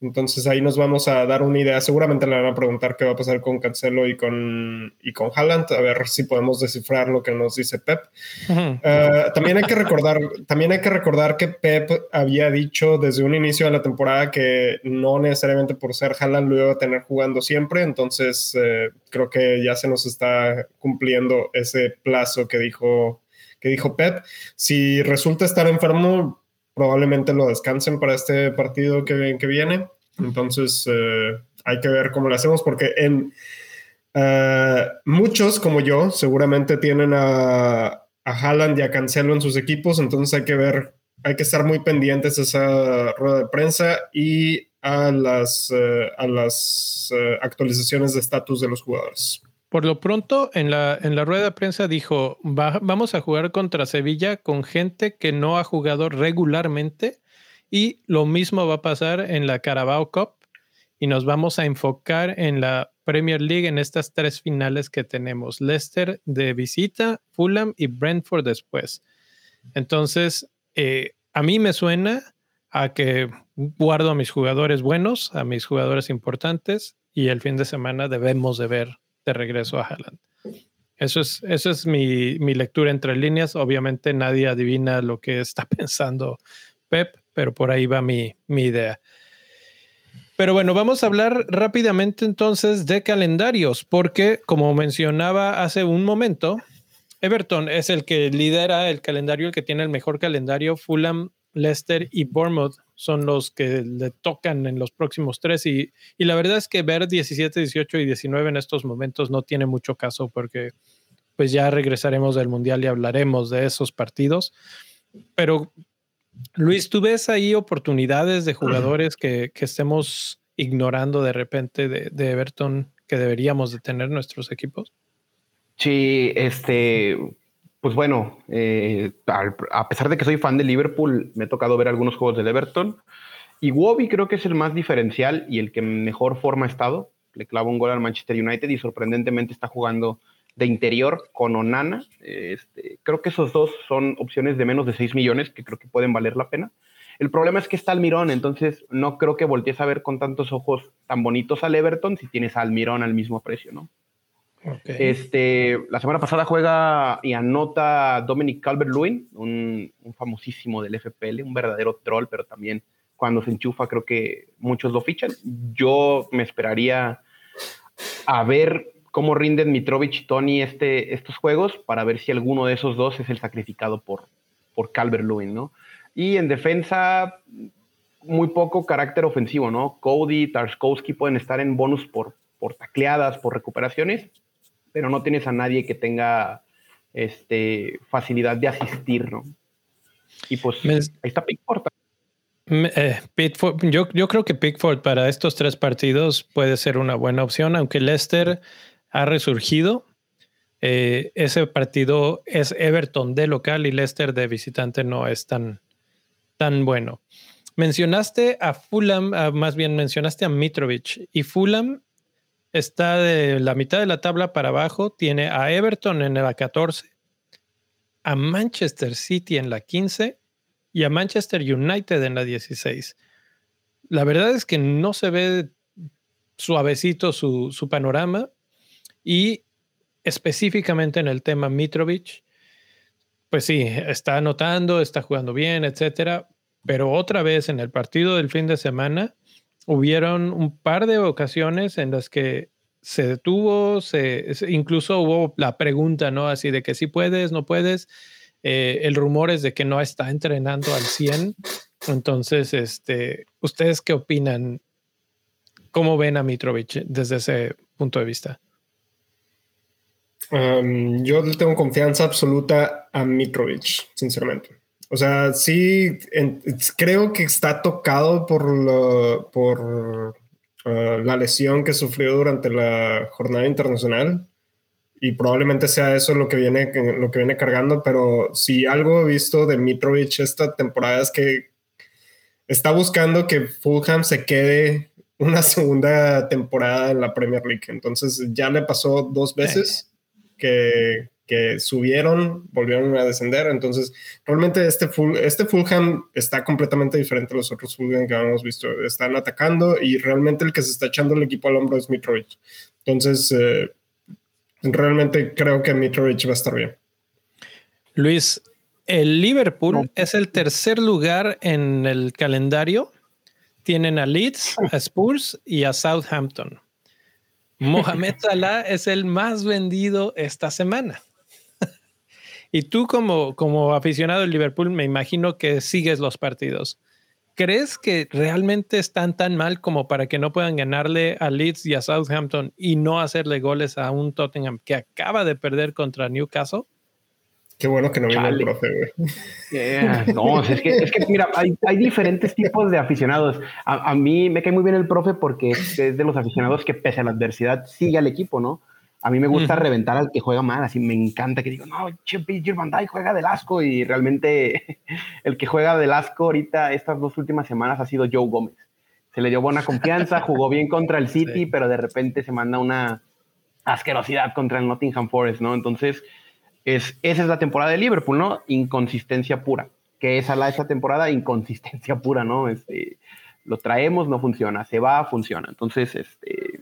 Entonces ahí nos vamos a dar una idea. Seguramente le van a preguntar qué va a pasar con Cancelo y con, y con Haaland, a ver si podemos descifrar lo que nos dice Pep. Eh, también, hay que recordar, también hay que recordar que Pep había dicho desde un inicio de la temporada que no necesariamente por ser Haaland lo iba a tener jugando siempre. Entonces eh, creo que ya se nos está cumpliendo ese plazo que dijo, que dijo Pep. Si resulta estar enfermo, probablemente lo descansen para este partido que, que viene. Entonces, eh, hay que ver cómo lo hacemos porque en eh, muchos como yo seguramente tienen a, a Haaland y a Cancelo en sus equipos, entonces hay que ver, hay que estar muy pendientes a esa rueda de prensa y a las, eh, a las actualizaciones de estatus de los jugadores. Por lo pronto, en la, en la rueda de prensa dijo, vamos a jugar contra Sevilla con gente que no ha jugado regularmente y lo mismo va a pasar en la Carabao Cup y nos vamos a enfocar en la Premier League en estas tres finales que tenemos, Leicester de visita, Fulham y Brentford después. Entonces, eh, a mí me suena a que guardo a mis jugadores buenos, a mis jugadores importantes y el fin de semana debemos de ver de regreso a Haaland. Eso es, eso es mi, mi, lectura entre líneas. Obviamente nadie adivina lo que está pensando Pep, pero por ahí va mi, mi idea. Pero bueno, vamos a hablar rápidamente entonces de calendarios, porque como mencionaba hace un momento, Everton es el que lidera el calendario, el que tiene el mejor calendario. Fulham, Leicester y Bournemouth son los que le tocan en los próximos tres. Y, la verdad es que ver 17, 18 y 19 en estos momentos no tiene mucho caso porque pues ya regresaremos del Mundial y hablaremos de esos partidos. Pero Luis, ¿tú ves ahí oportunidades de jugadores que, estemos ignorando de repente de, de Everton que deberíamos de tener nuestros equipos? Sí, este, pues bueno, eh, a pesar de que soy fan de Liverpool, me ha tocado ver algunos juegos del Everton. Y Wobby creo que es el más diferencial y el que mejor forma ha estado. Le clava un gol al Manchester United y sorprendentemente está jugando de interior con Onana. Este, creo que esos dos son opciones de menos de 6 millones que creo que pueden valer la pena. El problema es que está Almirón, entonces no creo que voltees a ver con tantos ojos tan bonitos al Everton si tienes a Almirón al mismo precio, ¿no? Este, la semana pasada juega y anota Dominic Calvert-Lewin, un, famosísimo del FPL, un verdadero troll, pero también cuando se enchufa creo que muchos lo fichan. Yo me esperaría a ver cómo rinden Mitrovic y Tony este, estos juegos para ver si alguno de esos dos es el sacrificado por, por Calvert-Lewin, ¿no? Y en defensa, muy poco carácter ofensivo, ¿no? Cody, Tarskowski pueden estar en bonus por, por tacleadas, por recuperaciones, pero no tienes a nadie que tenga este, facilidad de asistir, ¿no? Y pues ahí está Pickford. Eh, yo, yo creo que Pickford para estos tres partidos puede ser una buena opción, aunque Leicester ha resurgido. Eh, ese partido es Everton de local y Leicester de visitante no es tan, tan bueno. Mencionaste a Fulham, más bien mencionaste a Mitrovic y Fulham está de la mitad de la tabla para abajo, tiene a Everton en la 14, a Manchester City en la 15 y a Manchester United en la 16. La verdad es que no se ve suavecito su, su panorama y específicamente en el tema Mitrovic, pues sí, está anotando, está jugando bien, etcétera, pero otra vez en el partido del fin de semana hubieron un par de ocasiones en las que se detuvo, se, incluso hubo la pregunta, ¿no? Así de que si puedes, no puedes. Eh, el rumor es de que no está entrenando al 100. Entonces, este, ¿ustedes qué opinan? ¿Cómo ven a Mitrovic desde ese punto de vista? yo tengo confianza absoluta a Mitrovic, sinceramente. O sea, sí, creo que está tocado por, por ah, la lesión que sufrió durante la jornada internacional y probablemente sea eso lo que viene, lo que viene cargando, pero si algo he visto de Mitrovic esta temporada es que está buscando que Fulham se quede una segunda temporada en la Premier League. Entonces ya le pasó dos veces que, que subieron, volvieron a descender. Entonces, realmente este, full, este Fulham está completamente diferente a los otros Fulham que habíamos visto. Están atacando y realmente el que se está echando el equipo al hombro es Mitrovic. Entonces, eh, realmente creo que Mitrovic va a estar bien. Luis, el Liverpool es el tercer lugar en el calendario. Tienen a Leeds, a Spurs y a Southampton. Mohamed Salah es el más vendido esta semana. Y tú como, como aficionado del Liverpool, me imagino que sigues los partidos. ¿Crees que realmente están tan mal como para que no puedan ganarle a Leeds y a Southampton y no hacerle goles a un Tottenham que acaba de perder contra Newcastle? Qué bueno que no vino el profe, güey. no, es que, es que mira, hay, hay, diferentes tipos de aficionados. A, a, mí me cae muy bien el profe porque es de los aficionados que pese a la adversidad sigue al equipo, ¿no? A mí me gusta reventar al que juega mal, así me encanta que digo, no, che, Van juega del asco y realmente el que juega del asco ahorita estas dos últimas semanas ha sido Joe Gómez. Se le dio buena confianza, jugó bien contra el City, pero de repente se manda una asquerosidad contra el Nottingham Forest, ¿no? Entonces, es, esa es la temporada de Liverpool, ¿no? Inconsistencia pura. Que esa la esa temporada, inconsistencia pura, ¿no? Este, lo traemos, no funciona, se va, funciona. Entonces, este,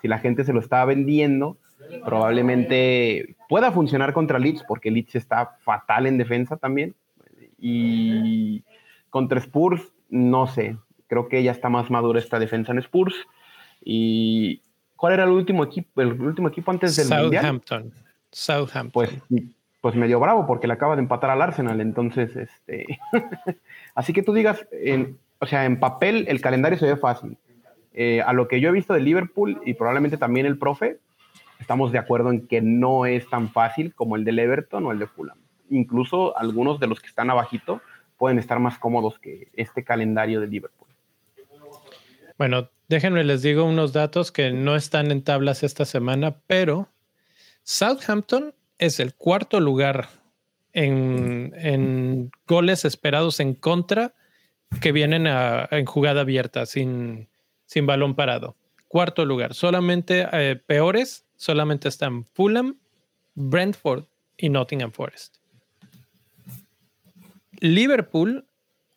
si la gente se lo está vendiendo, probablemente pueda funcionar contra Leeds, porque Leeds está fatal en defensa también. Y contra Spurs, no sé, creo que ya está más madura esta defensa en Spurs. ¿Y cuál era el último equipo, el último equipo antes del Southampton. Southampton. Pues, pues medio bravo porque le acaba de empatar al Arsenal, entonces, este... Así que tú digas, en, o sea, en papel el calendario se ve fácil. Eh, a lo que yo he visto de Liverpool y probablemente también el profe, estamos de acuerdo en que no es tan fácil como el del Everton o el de Fulham. Incluso algunos de los que están abajito pueden estar más cómodos que este calendario de Liverpool. Bueno, déjenme les digo unos datos que no están en tablas esta semana, pero Southampton es el cuarto lugar en, goles esperados en contra que vienen en jugada abierta, sin, sin balón parado. Cuarto lugar. Solamente eh, peores solamente están Fulham, Brentford y Nottingham Forest. Liverpool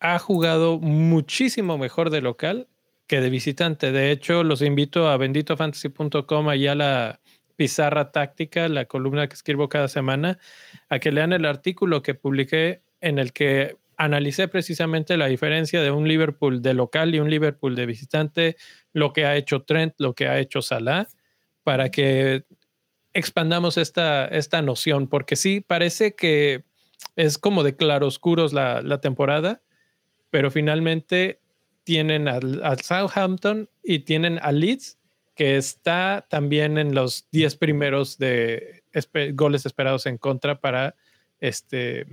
ha jugado muchísimo mejor de local que de visitante. De hecho, los invito a benditofantasy.com, allá la pizarra táctica, la columna que escribo cada semana, a que lean el artículo que publiqué en el que analicé precisamente la diferencia de un Liverpool de local y un Liverpool de visitante, lo que ha hecho Trent, lo que ha hecho Salah para que expandamos esta, esta noción, porque sí, parece que es como de claroscuros la, la temporada, pero finalmente tienen al, Southampton y tienen a Leeds, que está también en los 10 primeros de goles esperados en contra para, este,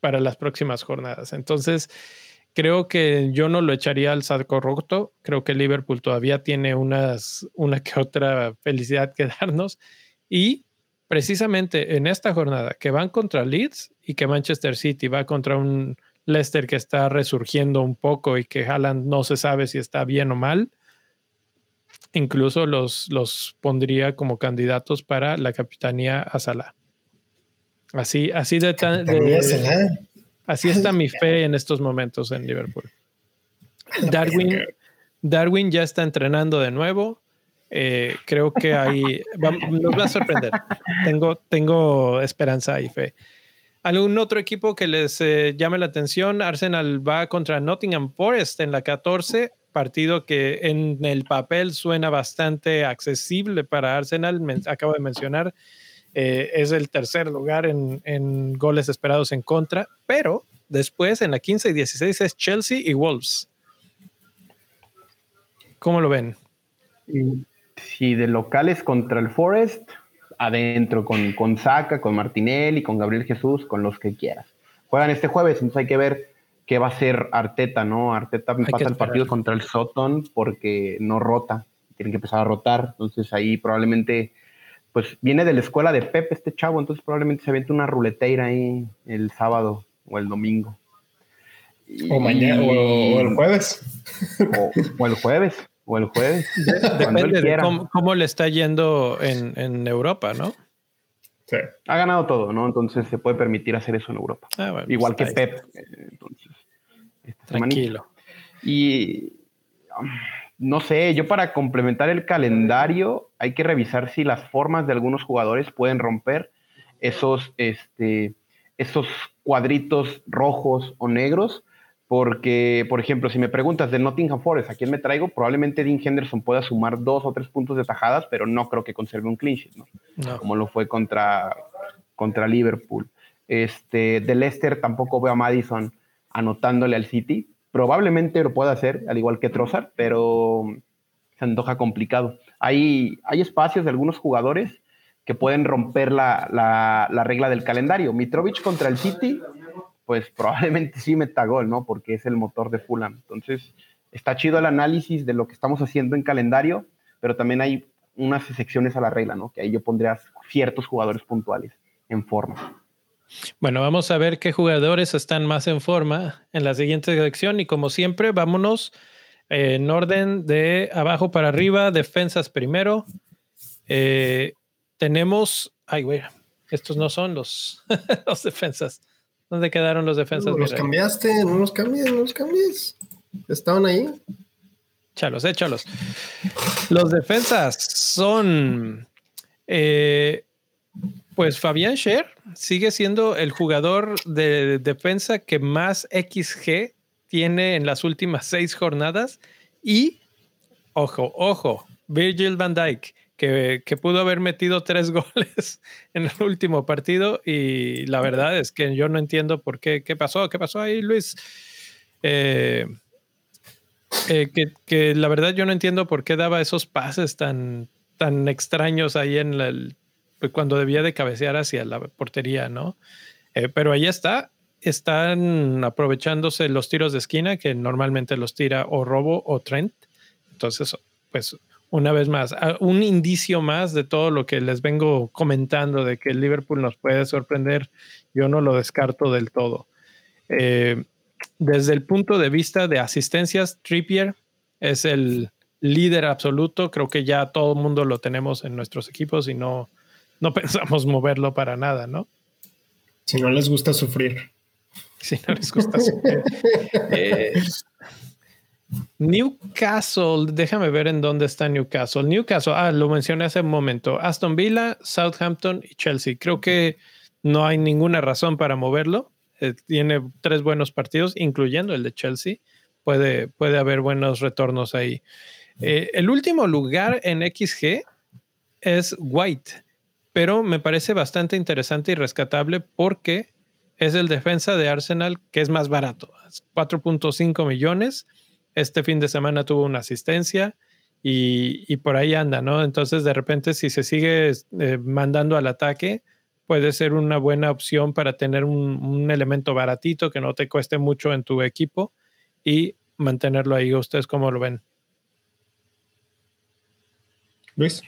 para las próximas jornadas. Entonces, creo que yo no lo echaría al saco roto. Creo que Liverpool todavía tiene unas, una que otra felicidad que darnos. Y precisamente en esta jornada que van contra Leeds y que Manchester City va contra un Leicester que está resurgiendo un poco y que Haaland no se sabe si está bien o mal, incluso los, los pondría como candidatos para la capitanía a Salah. Así, así de, tan, así está mi fe en estos momentos en Liverpool. Darwin, Darwin ya está entrenando de nuevo. Eh, creo que ahí nos va a sorprender. Tengo, tengo esperanza y fe. ¿Algún otro equipo que les eh, llame la atención? Arsenal va contra Nottingham Forest en la 14, partido que en el papel suena bastante accesible para Arsenal. acabo de mencionar, eh, es el tercer lugar en, en, goles esperados en contra, pero después en la 15 y 16 es Chelsea y Wolves. ¿Cómo lo ven? Si de locales contra el Forest, adentro con, con Saca, con Martinelli, con Gabriel Jesús, con los que quieras. Juegan este jueves, entonces hay que ver qué va a hacer Arteta, ¿no? Arteta pasa el partido contra el Soton porque no rota, tienen que empezar a rotar, entonces ahí probablemente, pues viene de la escuela de Pepe este chavo, entonces probablemente se aviente una ruleteira ahí el sábado o el domingo. O mañana, o, el jueves. o el jueves o el jueves. Depende de cómo, le está yendo en, Europa, ¿no? Sí. Ha ganado todo, ¿no? Entonces se puede permitir hacer eso en Europa. Ah, Igual que Pep. Entonces, Tranquilo. Y no sé, yo para complementar el calendario hay que revisar si las formas de algunos jugadores pueden romper esos, este, esos cuadritos rojos o negros porque, por ejemplo, si me preguntas de Nottingham Forest, ¿a quién me traigo? Probablemente Dean Henderson pueda sumar dos o tres puntos de tajadas, pero no creo que conserve un ¿no? Como lo fue contra, contra Liverpool. Este, de Leicester tampoco veo a Madison anotándole al City. Probablemente lo pueda hacer, al igual que Trossard, pero se antoja complicado. Hay, hay espacios de algunos jugadores que pueden romper la, la, la regla del calendario. Mitrovic contra el City pues probablemente sí meta gol, ¿no? Porque es el motor de Fulham. Entonces, está chido el análisis de lo que estamos haciendo en calendario, pero también hay unas excepciones a la regla, ¿no? Que ahí yo pondría ciertos jugadores puntuales en forma. Bueno, vamos a ver qué jugadores están más en forma en la siguiente sección y como siempre, vámonos en orden de abajo para arriba, defensas primero. Eh, tenemos, ay, güey, estos no son los, los defensas. ¿Dónde quedaron los defensas? No los cambiaste, no los cambies, no los cambies. Estaban ahí. Chalos, échalos. Los defensas son. Eh, pues Fabián Scher sigue siendo el jugador de defensa que más XG tiene en las últimas seis jornadas. Y, ojo, ojo, Virgil van Dyke que, pudo haber metido tres goles en el último partido y la verdad es que yo no entiendo por qué, qué pasó, qué pasó ahí, Luis. Eh, eh, que, la verdad yo no entiendo por qué daba esos pases tan, tan extraños ahí en el, cuando debía de cabecear hacia la portería, ¿no? Eh, pero ahí está, están aprovechándose los tiros de esquina que normalmente los tira o Robo o Trent. Entonces, pues una vez más, un indicio más de todo lo que les vengo comentando de que el Liverpool nos puede sorprender, yo no lo descarto del todo. Eh, desde el punto de vista de asistencias, Trippier es el líder absoluto, creo que ya todo el mundo lo tenemos en nuestros equipos y no, no pensamos moverlo para nada, ¿no? Si no les gusta sufrir. Si no les gusta sufrir. eh, Newcastle, déjame ver en dónde está Newcastle. Newcastle, ah, lo mencioné hace un momento. Aston Villa, Southampton y Chelsea. Creo que no hay ninguna razón para moverlo. Eh, tiene tres buenos partidos, incluyendo el de Chelsea. Puede, puede haber buenos retornos ahí. Eh, el último lugar en XG es White, pero me parece bastante interesante y rescatable porque es el defensa de Arsenal que es más barato, 4.5 millones este fin de semana tuvo una asistencia y, por ahí anda, ¿no? Entonces, de repente, si se sigue eh, mandando al ataque, puede ser una buena opción para tener un, elemento baratito que no te cueste mucho en tu equipo y mantenerlo ahí. ¿Ustedes cómo lo ven? Luis.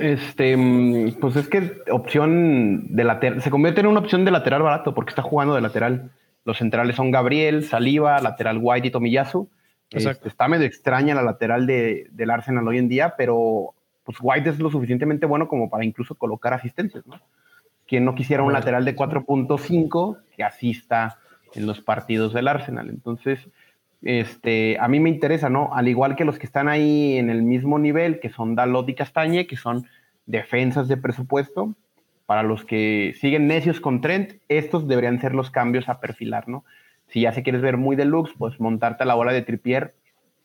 Este, mm, pues es que opción de lateral, se convierte en una opción de lateral barato porque está jugando de lateral. Los centrales son Gabriel, Saliva, lateral White y Tomiyasu. Este, está medio extraña la lateral de, del Arsenal hoy en día, pero pues White es lo suficientemente bueno como para incluso colocar asistentes, ¿no? Quien no quisiera un lateral de 4.5 que asista en los partidos del Arsenal. Entonces, este, a mí me interesa, ¿no? Al igual que los que están ahí en el mismo nivel, que son Dalot y Castañe, que son defensas de presupuesto, para los que siguen necios con Trent, estos deberían ser los cambios a perfilar, ¿no? Si ya se quieres ver muy deluxe, pues montarte a la bola de tripier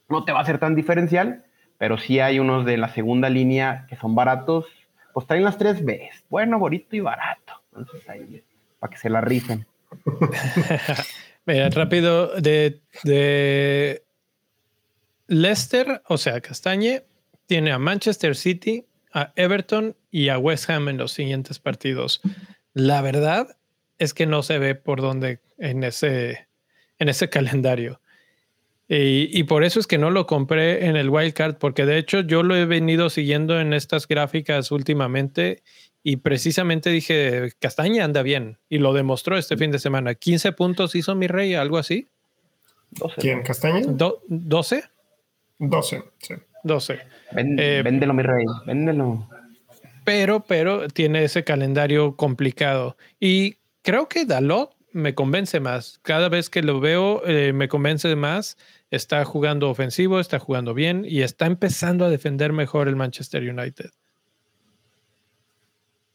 no te va a ser tan diferencial, pero sí hay unos de la segunda línea que son baratos, pues traen las tres Bs, bueno, bonito y barato. Entonces ahí, para que se la rifen. Mira, rápido, de, de Leicester, o sea, Castañe, tiene a Manchester City, a Everton y a West Ham en los siguientes partidos. La verdad es que no se ve por dónde en ese, en ese calendario. Y, por eso es que no lo compré en el wildcard, porque de hecho yo lo he venido siguiendo en estas gráficas últimamente y precisamente dije, Castaña anda bien y lo demostró este fin de semana. 15 puntos hizo mi rey, algo así. 12. ¿Quién? ¿Castaña? ¿12? 12, sí. 12. Eh, véndelo, mi rey, véndelo. Pero, pero tiene ese calendario complicado. Y creo que Dalot me convence más. Cada vez que lo veo, eh, me convence más. Está jugando ofensivo, está jugando bien y está empezando a defender mejor el Manchester United.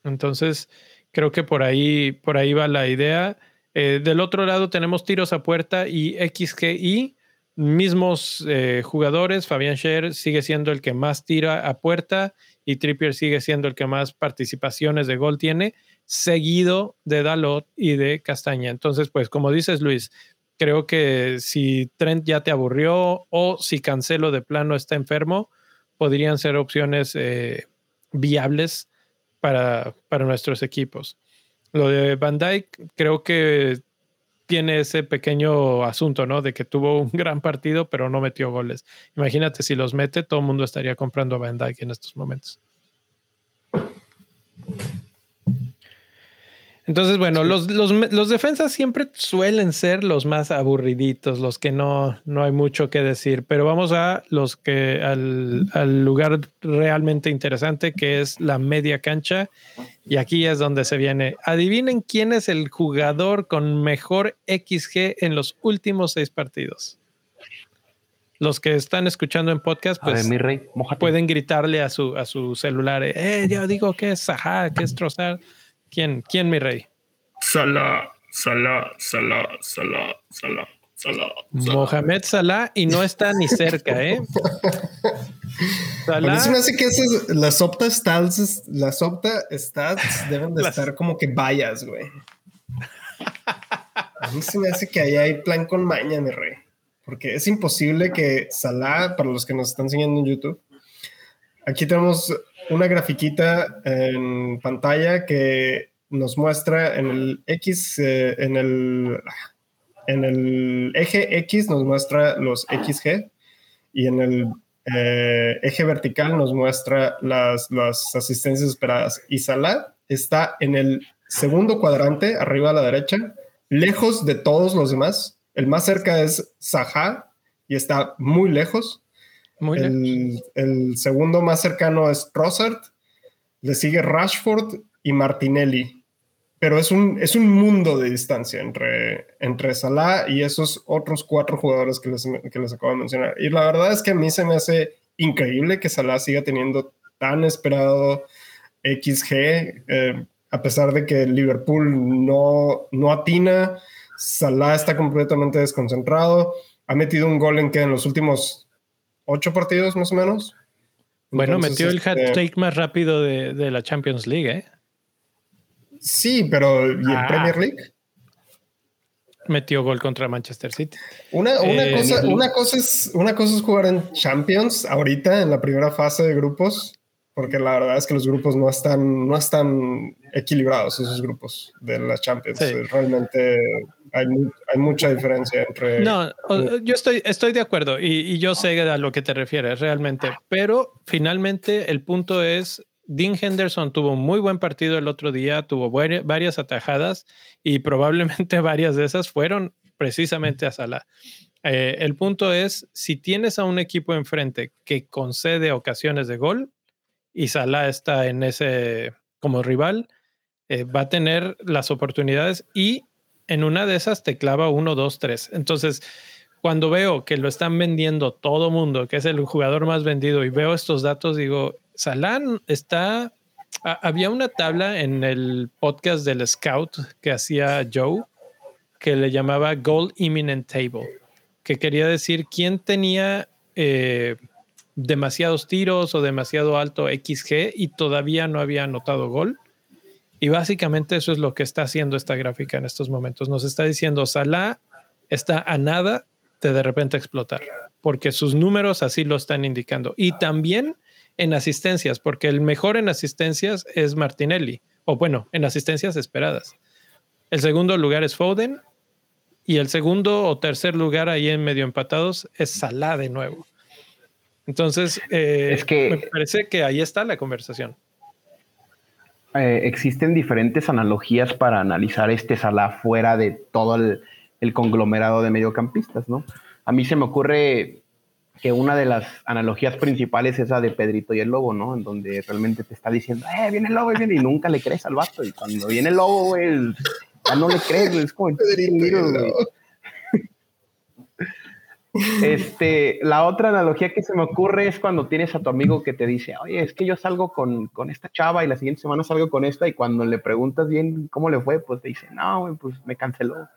Entonces, creo que por ahí, por ahí va la idea. Eh, del otro lado tenemos tiros a puerta y XGI, mismos eh, jugadores. Fabián Scher sigue siendo el que más tira a puerta y Trippier sigue siendo el que más participaciones de gol tiene, seguido de Dalot y de Castaña. Entonces, pues como dices Luis, creo que si Trent ya te aburrió o si Cancelo de plano está enfermo, podrían ser opciones eh, viables para, para nuestros equipos. Lo de Van Dyke creo que tiene ese pequeño asunto, ¿no? De que tuvo un gran partido, pero no metió goles. Imagínate si los mete, todo el mundo estaría comprando a Van Dyke en estos momentos. Entonces, bueno, los, los, defensas siempre suelen ser los más aburriditos, los que no, no hay mucho que decir, pero vamos a los que al, al, lugar realmente interesante que es la media cancha. Y aquí es donde se viene. Adivinen quién es el jugador con mejor XG en los últimos seis partidos. Los que están escuchando en podcast, pues mi rey, pueden gritarle a su, a su celular, eh, yo digo que es Sajá, que es Trozar ¿Quién, quién mi rey? Salah, Salah, Salah, Salah, Salah. Salah, Mohamed Salah y no está ni cerca, ¿eh? Salah. A mí me hace que esas, las Opta Stats, las Opta Stats deben de estar como que vallas, güey. A mí se me hace que ahí hay plan con maña, mi rey. Porque es imposible que Salah, para los que nos están siguiendo en YouTube, aquí tenemos una grafiquita en pantalla que nos muestra en el X, eh, en, el, en el eje X nos muestra los XG y en el eh, eje vertical nos muestra las, las asistencias esperadas. Y Salah está en el segundo cuadrante, arriba a la derecha, lejos de todos los demás. El más cerca es Saha y está muy lejos el, segundo más cercano es Trossard, le sigue Rashford y Martinelli. Pero es un, es un mundo de distancia entre, entre Salah y esos otros cuatro jugadores que les, que les acabo de mencionar. Y la verdad es que a mí se me hace increíble que Salah siga teniendo tan esperado XG, eh, a pesar de que Liverpool no, no atina. Salah está completamente desconcentrado. Ha metido un gol en que en los últimos ocho partidos más o menos. Bueno, metió el hat este, trick más rápido de, la Champions League, ¿eh? Sí, pero ¿y en ah. Premier League? Metió gol contra Manchester City. Una, eh, cosa, una, cosa es, una cosa es jugar en Champions ahorita, en la primera fase de grupos, porque la verdad es que los grupos no están, no están equilibrados, esos grupos de la Champions. Realmente hay, mucha diferencia entre... No, yo estoy, estoy de acuerdo y, yo sé a lo que te refieres realmente, pero finalmente el punto es Dean Henderson tuvo un muy buen partido el otro día, tuvo varias atajadas y probablemente varias de esas fueron precisamente a Salah. Eh, el punto es, si tienes a un equipo enfrente que concede ocasiones de gol y Salah está en ese como rival, eh, va a tener las oportunidades y en una de esas te clava uno, dos, tres. Entonces, cuando veo que lo están vendiendo todo mundo, que es el jugador más vendido, y veo estos datos, digo, Salah está. había una tabla en el podcast del Scout que hacía Joe que le llamaba Goal Imminent Table, que quería decir quién tenía eh, demasiados tiros o demasiado alto XG y todavía no había anotado gol. Y básicamente eso es lo que está haciendo esta gráfica en estos momentos. Nos está diciendo Salah está a nada de de repente explotar, porque sus números así lo están indicando. Y también en asistencias, porque el mejor en asistencias es Martinelli, o bueno, en asistencias esperadas. El segundo lugar es Foden y el segundo o tercer lugar ahí en medio empatados es Salah de nuevo. Entonces, eh, es que me parece que ahí está la conversación. Eh, existen diferentes analogías para analizar este Salah fuera de todo el, el, conglomerado de mediocampistas, ¿no? A mí se me ocurre que una de las analogías principales es la de Pedrito y el lobo, ¿no? En donde realmente te está diciendo, eh, viene el lobo, viene, y nunca le crees al vato. Y cuando viene el lobo, güey, ya no le crees, güey. Es como, Pedrito, Este, la otra analogía que se me ocurre es cuando tienes a tu amigo que te dice, oye, es que yo salgo con, con esta chava y la siguiente semana salgo con esta y cuando le preguntas bien cómo le fue, pues te dice, no, pues me canceló.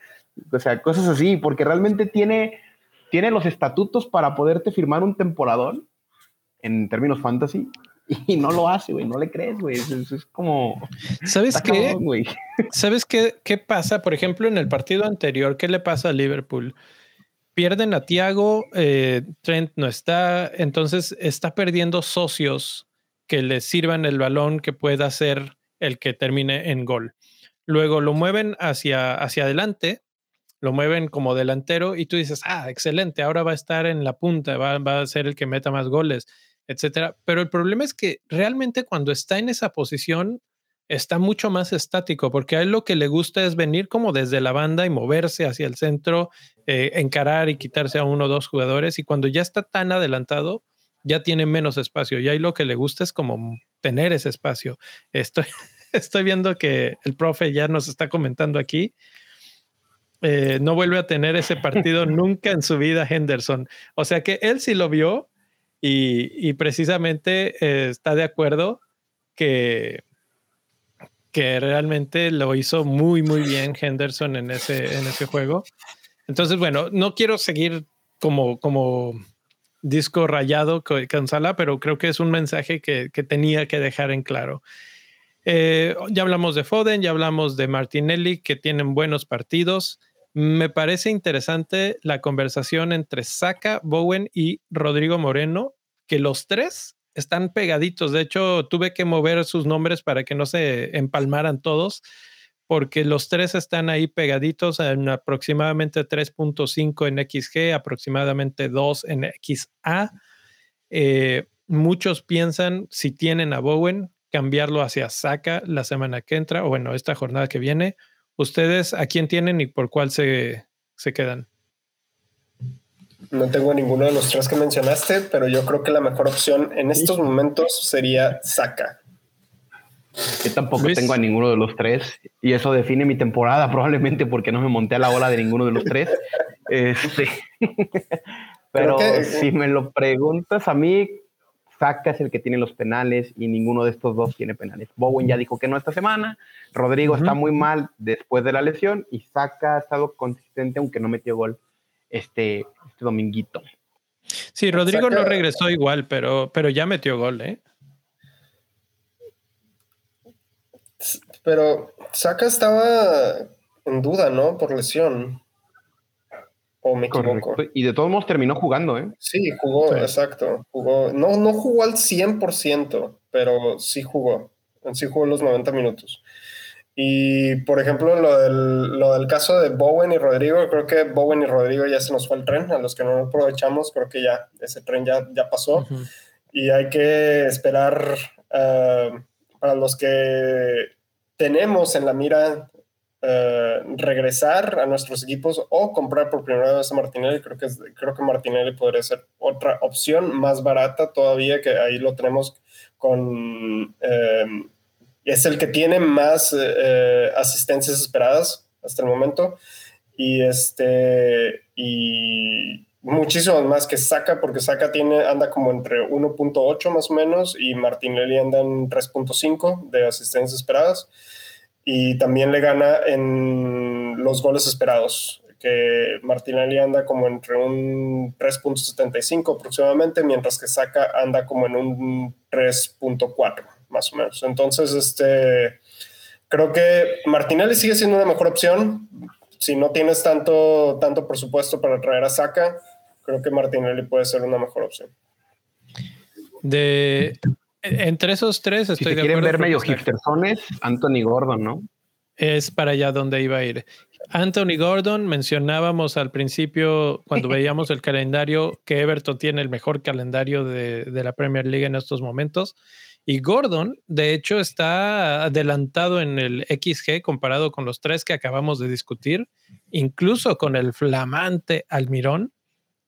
O sea, cosas así, porque realmente tiene, tiene los estatutos para poderte firmar un temporador en términos fantasy y no lo hace, güey, no le crees, güey. Es, como... ¿Sabes qué? ¿Sabes qué, qué pasa? Por ejemplo, en el partido anterior, ¿qué le pasa a Liverpool? Pierden a Tiago, eh, Trent no está, entonces está perdiendo socios que le sirvan el balón que pueda ser el que termine en gol. Luego lo mueven hacia, hacia adelante, lo mueven como delantero y tú dices, ah, excelente, ahora va a estar en la punta, va, va a ser el que meta más goles, etcétera. Pero el problema es que realmente cuando está en esa posición, está mucho más estático, porque a él lo que le gusta es venir como desde la banda y moverse hacia el centro, eh, encarar y quitarse a uno o dos jugadores, y cuando ya está tan adelantado, ya tiene menos espacio, y ahí lo que le gusta es como tener ese espacio. Estoy, estoy viendo que el profe ya nos está comentando aquí. Eh, no vuelve a tener ese partido nunca en su vida Henderson. O sea que él sí lo vio y, precisamente eh, está de acuerdo que, que realmente lo hizo muy, muy bien Henderson en ese, en ese juego. Entonces, bueno, no quiero seguir como, como disco rayado con Sala, pero creo que es un mensaje que, que tenía que dejar en claro. Eh, ya hablamos de Foden, ya hablamos de Martinelli, que tienen buenos partidos. Me parece interesante la conversación entre Saka, Bowen y Rodrigo Moreno, que los tres están pegaditos. De hecho, tuve que mover sus nombres para que no se empalmaran todos, porque los tres están ahí pegaditos en aproximadamente 3.5 en XG, aproximadamente 2 en XA. Eh, muchos piensan, si tienen a Bowen, cambiarlo hacia Saka la semana que entra, o bueno, esta jornada que viene. ¿Ustedes a quién tienen y por cuál se, se quedan? No tengo ninguno de los tres que mencionaste, pero yo creo que la mejor opción en estos momentos sería Saka. Yo tampoco tengo a ninguno de los tres y eso define mi temporada probablemente porque no me monté a la ola de ninguno de los tres. Este, pero si me lo preguntas a mí, Saka es el que tiene los penales y ninguno de estos dos tiene penales. Bowen ya dijo que no esta semana, Rodrigo está muy mal después de la lesión y Saka ha estado consistente aunque no metió gol este, este dominguito. Sí, Rodrigo no regresó igual, pero, pero ya metió gol, ¿eh? Pero Saca estaba en duda, ¿no? Por lesión. O me equivoco. Y de todos modos terminó jugando, ¿eh? Sí, jugó, exacto. Jugó. No, no jugó al 100%, pero sí jugó. Sí jugó los 90 minutos. Y por ejemplo, lo del, lo del caso de Bowen y Rodrigo, creo que Bowen y Rodrigo ya se nos fue el tren, a los que no lo aprovechamos, creo que ya ese tren ya, ya pasó. Y hay que esperar uh, para los que tenemos en la mira uh, regresar a nuestros equipos o comprar por primera vez a Martinelli, creo que, creo que Martinelli podría ser otra opción más barata todavía, que ahí lo tenemos con... Um, es el que tiene más asistencias esperadas hasta el momento. Y este y muchísimo más que Saca porque Saca tiene anda como entre 1.8 más o menos y Martinelli anda en 3.5 de asistencias esperadas. Y también le gana en los goles esperados que Martinelli anda como entre un 3.75 aproximadamente mientras que Saca anda como en un 3.4 más o menos entonces este creo que Martinelli sigue siendo una mejor opción si no tienes tanto, tanto presupuesto para traer a Saka, creo que Martinelli puede ser una mejor opción. De entre esos tres estoy si de quieren ver medio hipstersones, Anthony Gordon, ¿no? Es para allá donde iba a ir. Anthony Gordon, mencionábamos al principio, cuando veíamos el calendario, que Everton tiene el mejor calendario de, de la Premier League en estos momentos. Y Gordon, de hecho, está adelantado en el XG comparado con los tres que acabamos de discutir, incluso con el flamante Almirón,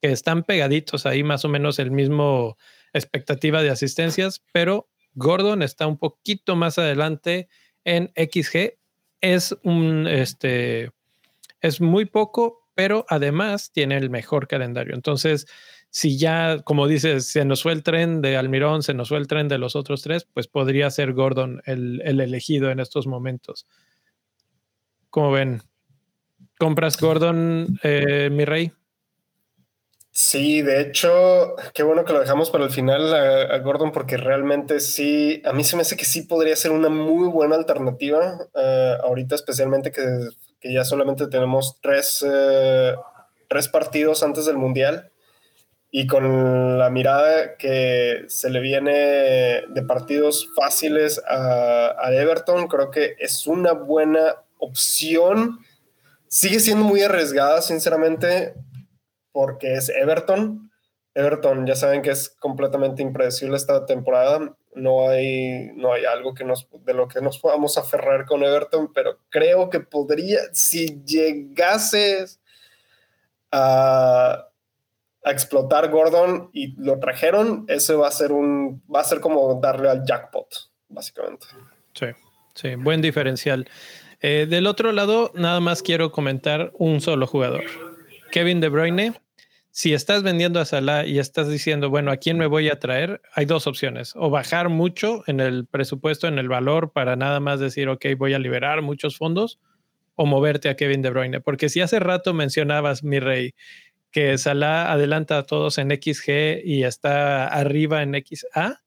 que están pegaditos ahí más o menos el mismo expectativa de asistencias, pero Gordon está un poquito más adelante en XG. Es un, este, es muy poco, pero además tiene el mejor calendario. Entonces, si ya, como dices, se nos fue el tren de Almirón, se nos fue el tren de los otros tres, pues podría ser Gordon el, elegido en estos momentos. Como ven, ¿compras Gordon, eh, mi rey? Sí, de hecho, qué bueno que lo dejamos para el final a, Gordon, porque realmente sí, a mí se me hace que sí podría ser una muy buena alternativa, eh, ahorita especialmente que, ya solamente tenemos tres, eh, tres partidos antes del Mundial y con la mirada que se le viene de partidos fáciles a, Everton, creo que es una buena opción. Sigue siendo muy arriesgada, sinceramente, porque es Everton. Everton, ya saben que es completamente impredecible esta temporada. No hay, no hay algo que nos, de lo que nos podamos aferrar con Everton, pero creo que podría, si llegases a a explotar Gordon y lo trajeron, ese va a ser un, va a ser como darle al jackpot, básicamente. Sí, sí, buen diferencial. Eh, del otro lado, nada más quiero comentar un solo jugador. Kevin De Bruyne. Si estás vendiendo a Salah y estás diciendo, bueno, ¿a quién me voy a traer? Hay dos opciones. O bajar mucho en el presupuesto, en el valor, para nada más decir, ok, voy a liberar muchos fondos, o moverte a Kevin De Bruyne. Porque si hace rato mencionabas, mi rey, que Salah adelanta a todos en XG y está arriba en XA.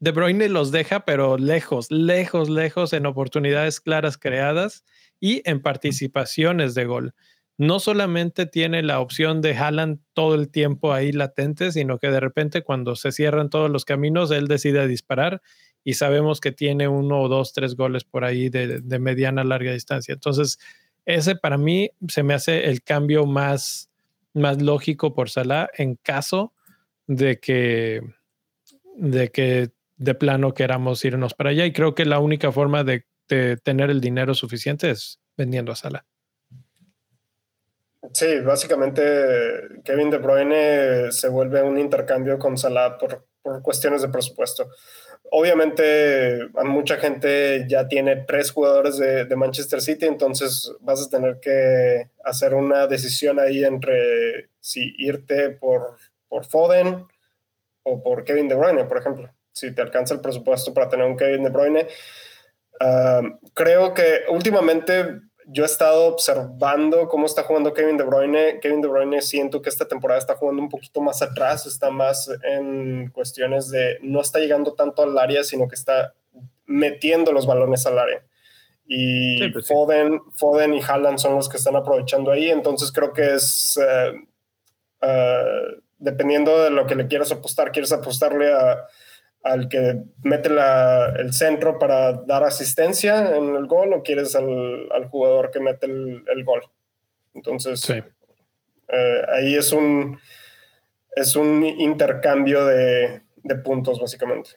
De Bruyne los deja, pero lejos, lejos, lejos en oportunidades claras creadas y en participaciones de gol. No solamente tiene la opción de Haaland todo el tiempo ahí latente, sino que de repente cuando se cierran todos los caminos, él decide disparar y sabemos que tiene uno o dos, tres goles por ahí de, de mediana larga distancia. Entonces, ese para mí se me hace el cambio más, más lógico por Salah en caso de que, de que de plano queramos irnos para allá. Y creo que la única forma de, tener el dinero suficiente es vendiendo a Salah. Sí, básicamente Kevin De Bruyne se vuelve un intercambio con Salah por, por cuestiones de presupuesto. Obviamente, mucha gente ya tiene tres jugadores de, Manchester City, entonces vas a tener que hacer una decisión ahí entre si irte por, por Foden o por Kevin De Bruyne, por ejemplo. Si te alcanza el presupuesto para tener un Kevin De Bruyne. Ah, creo que últimamente yo he estado observando cómo está jugando Kevin De Bruyne. Kevin De Bruyne siento que esta temporada está jugando un poquito más atrás, está más en cuestiones de no está llegando tanto al área, sino que está metiendo los balones al área. Y pues Foden, Foden y Haaland son los que están aprovechando ahí. Entonces creo que es, eh, eh, dependiendo de lo que le quieras apostar, quieres apostarle a al que mete el centro para dar asistencia en el gol o quieres al, jugador que mete el, gol. Entonces, eh, ahí es un, es un intercambio de, puntos, básicamente.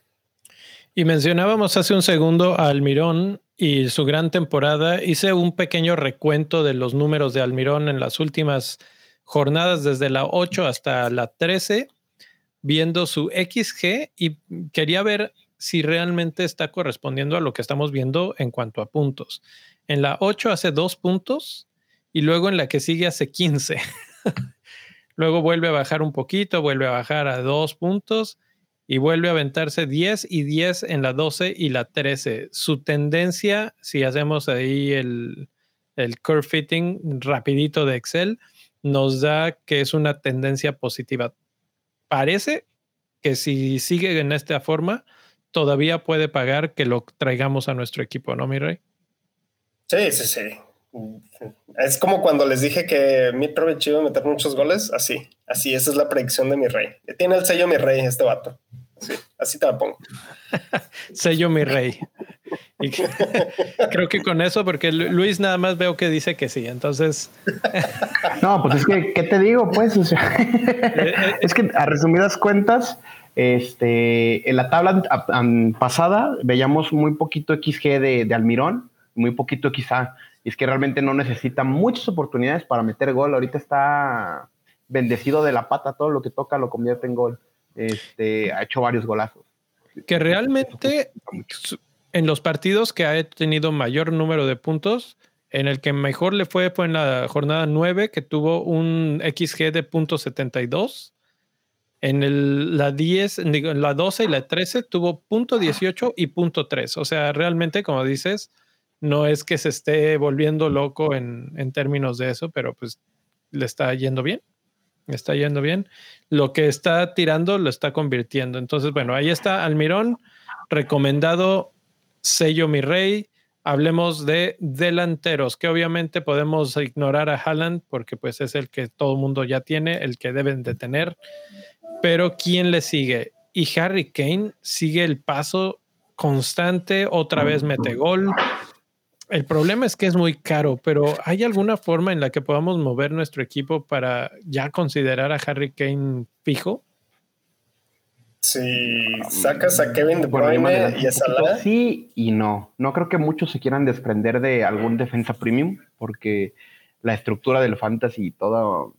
Y mencionábamos hace un segundo a Almirón y su gran temporada. Hice un pequeño recuento de los números de Almirón en las últimas jornadas, desde la 8 hasta la 13, viendo su XG y quería ver si realmente está correspondiendo a lo que estamos viendo en cuanto a puntos. En la 8 hace dos puntos y luego en la que sigue hace 15. luego vuelve a bajar un poquito, vuelve a bajar a dos puntos y vuelve a aventarse 10 y 10 en la 12 y la 13. Su tendencia, si hacemos ahí el, el curve fitting rapidito de Excel, nos da que es una tendencia positiva. Parece que si sigue en esta forma, todavía puede pagar que lo traigamos a nuestro equipo, ¿no, mi rey? Sí, sí, sí. Es como cuando les dije que Mitrovic iba a meter muchos goles, así, así, esa es la predicción de mi rey. Tiene el sello mi rey este vato. Sí, así te la pongo. Sello mi rey. creo que con eso, porque Luis nada más veo que dice que sí, entonces. no, pues es que, ¿qué te digo? Pues, o sea, eh, eh, es que a resumidas cuentas, este, en la tabla pasada veíamos muy poquito XG de, de Almirón, muy poquito quizá, y es que realmente no necesita muchas oportunidades para meter gol. Ahorita está bendecido de la pata, todo lo que toca lo convierte en gol este, ha hecho varios golazos. Que realmente en los partidos que ha tenido mayor número de puntos, en el que mejor le fue fue en la jornada 9, que tuvo un XG de .72. En el, la 10, la 12 y la 13 tuvo .18 y .3. O sea, realmente, como dices, no es que se esté volviendo loco en, en términos de eso, pero pues le está yendo bien está yendo bien. Lo que está tirando lo está convirtiendo. Entonces, bueno, ahí está Almirón, recomendado sello mi rey. Hablemos de delanteros, que obviamente podemos ignorar a Haaland porque pues es el que todo mundo ya tiene, el que deben de tener. Pero ¿quién le sigue? Y Harry Kane sigue el paso constante, otra vez mete gol, el problema es que es muy caro, pero ¿hay alguna forma en la que podamos mover nuestro equipo para ya considerar a Harry Kane fijo? Si sacas a Kevin De Bruyne y a Salah. Sí y no. No creo que muchos se quieran desprender de algún defensa premium, porque la estructura del fantasy y toda,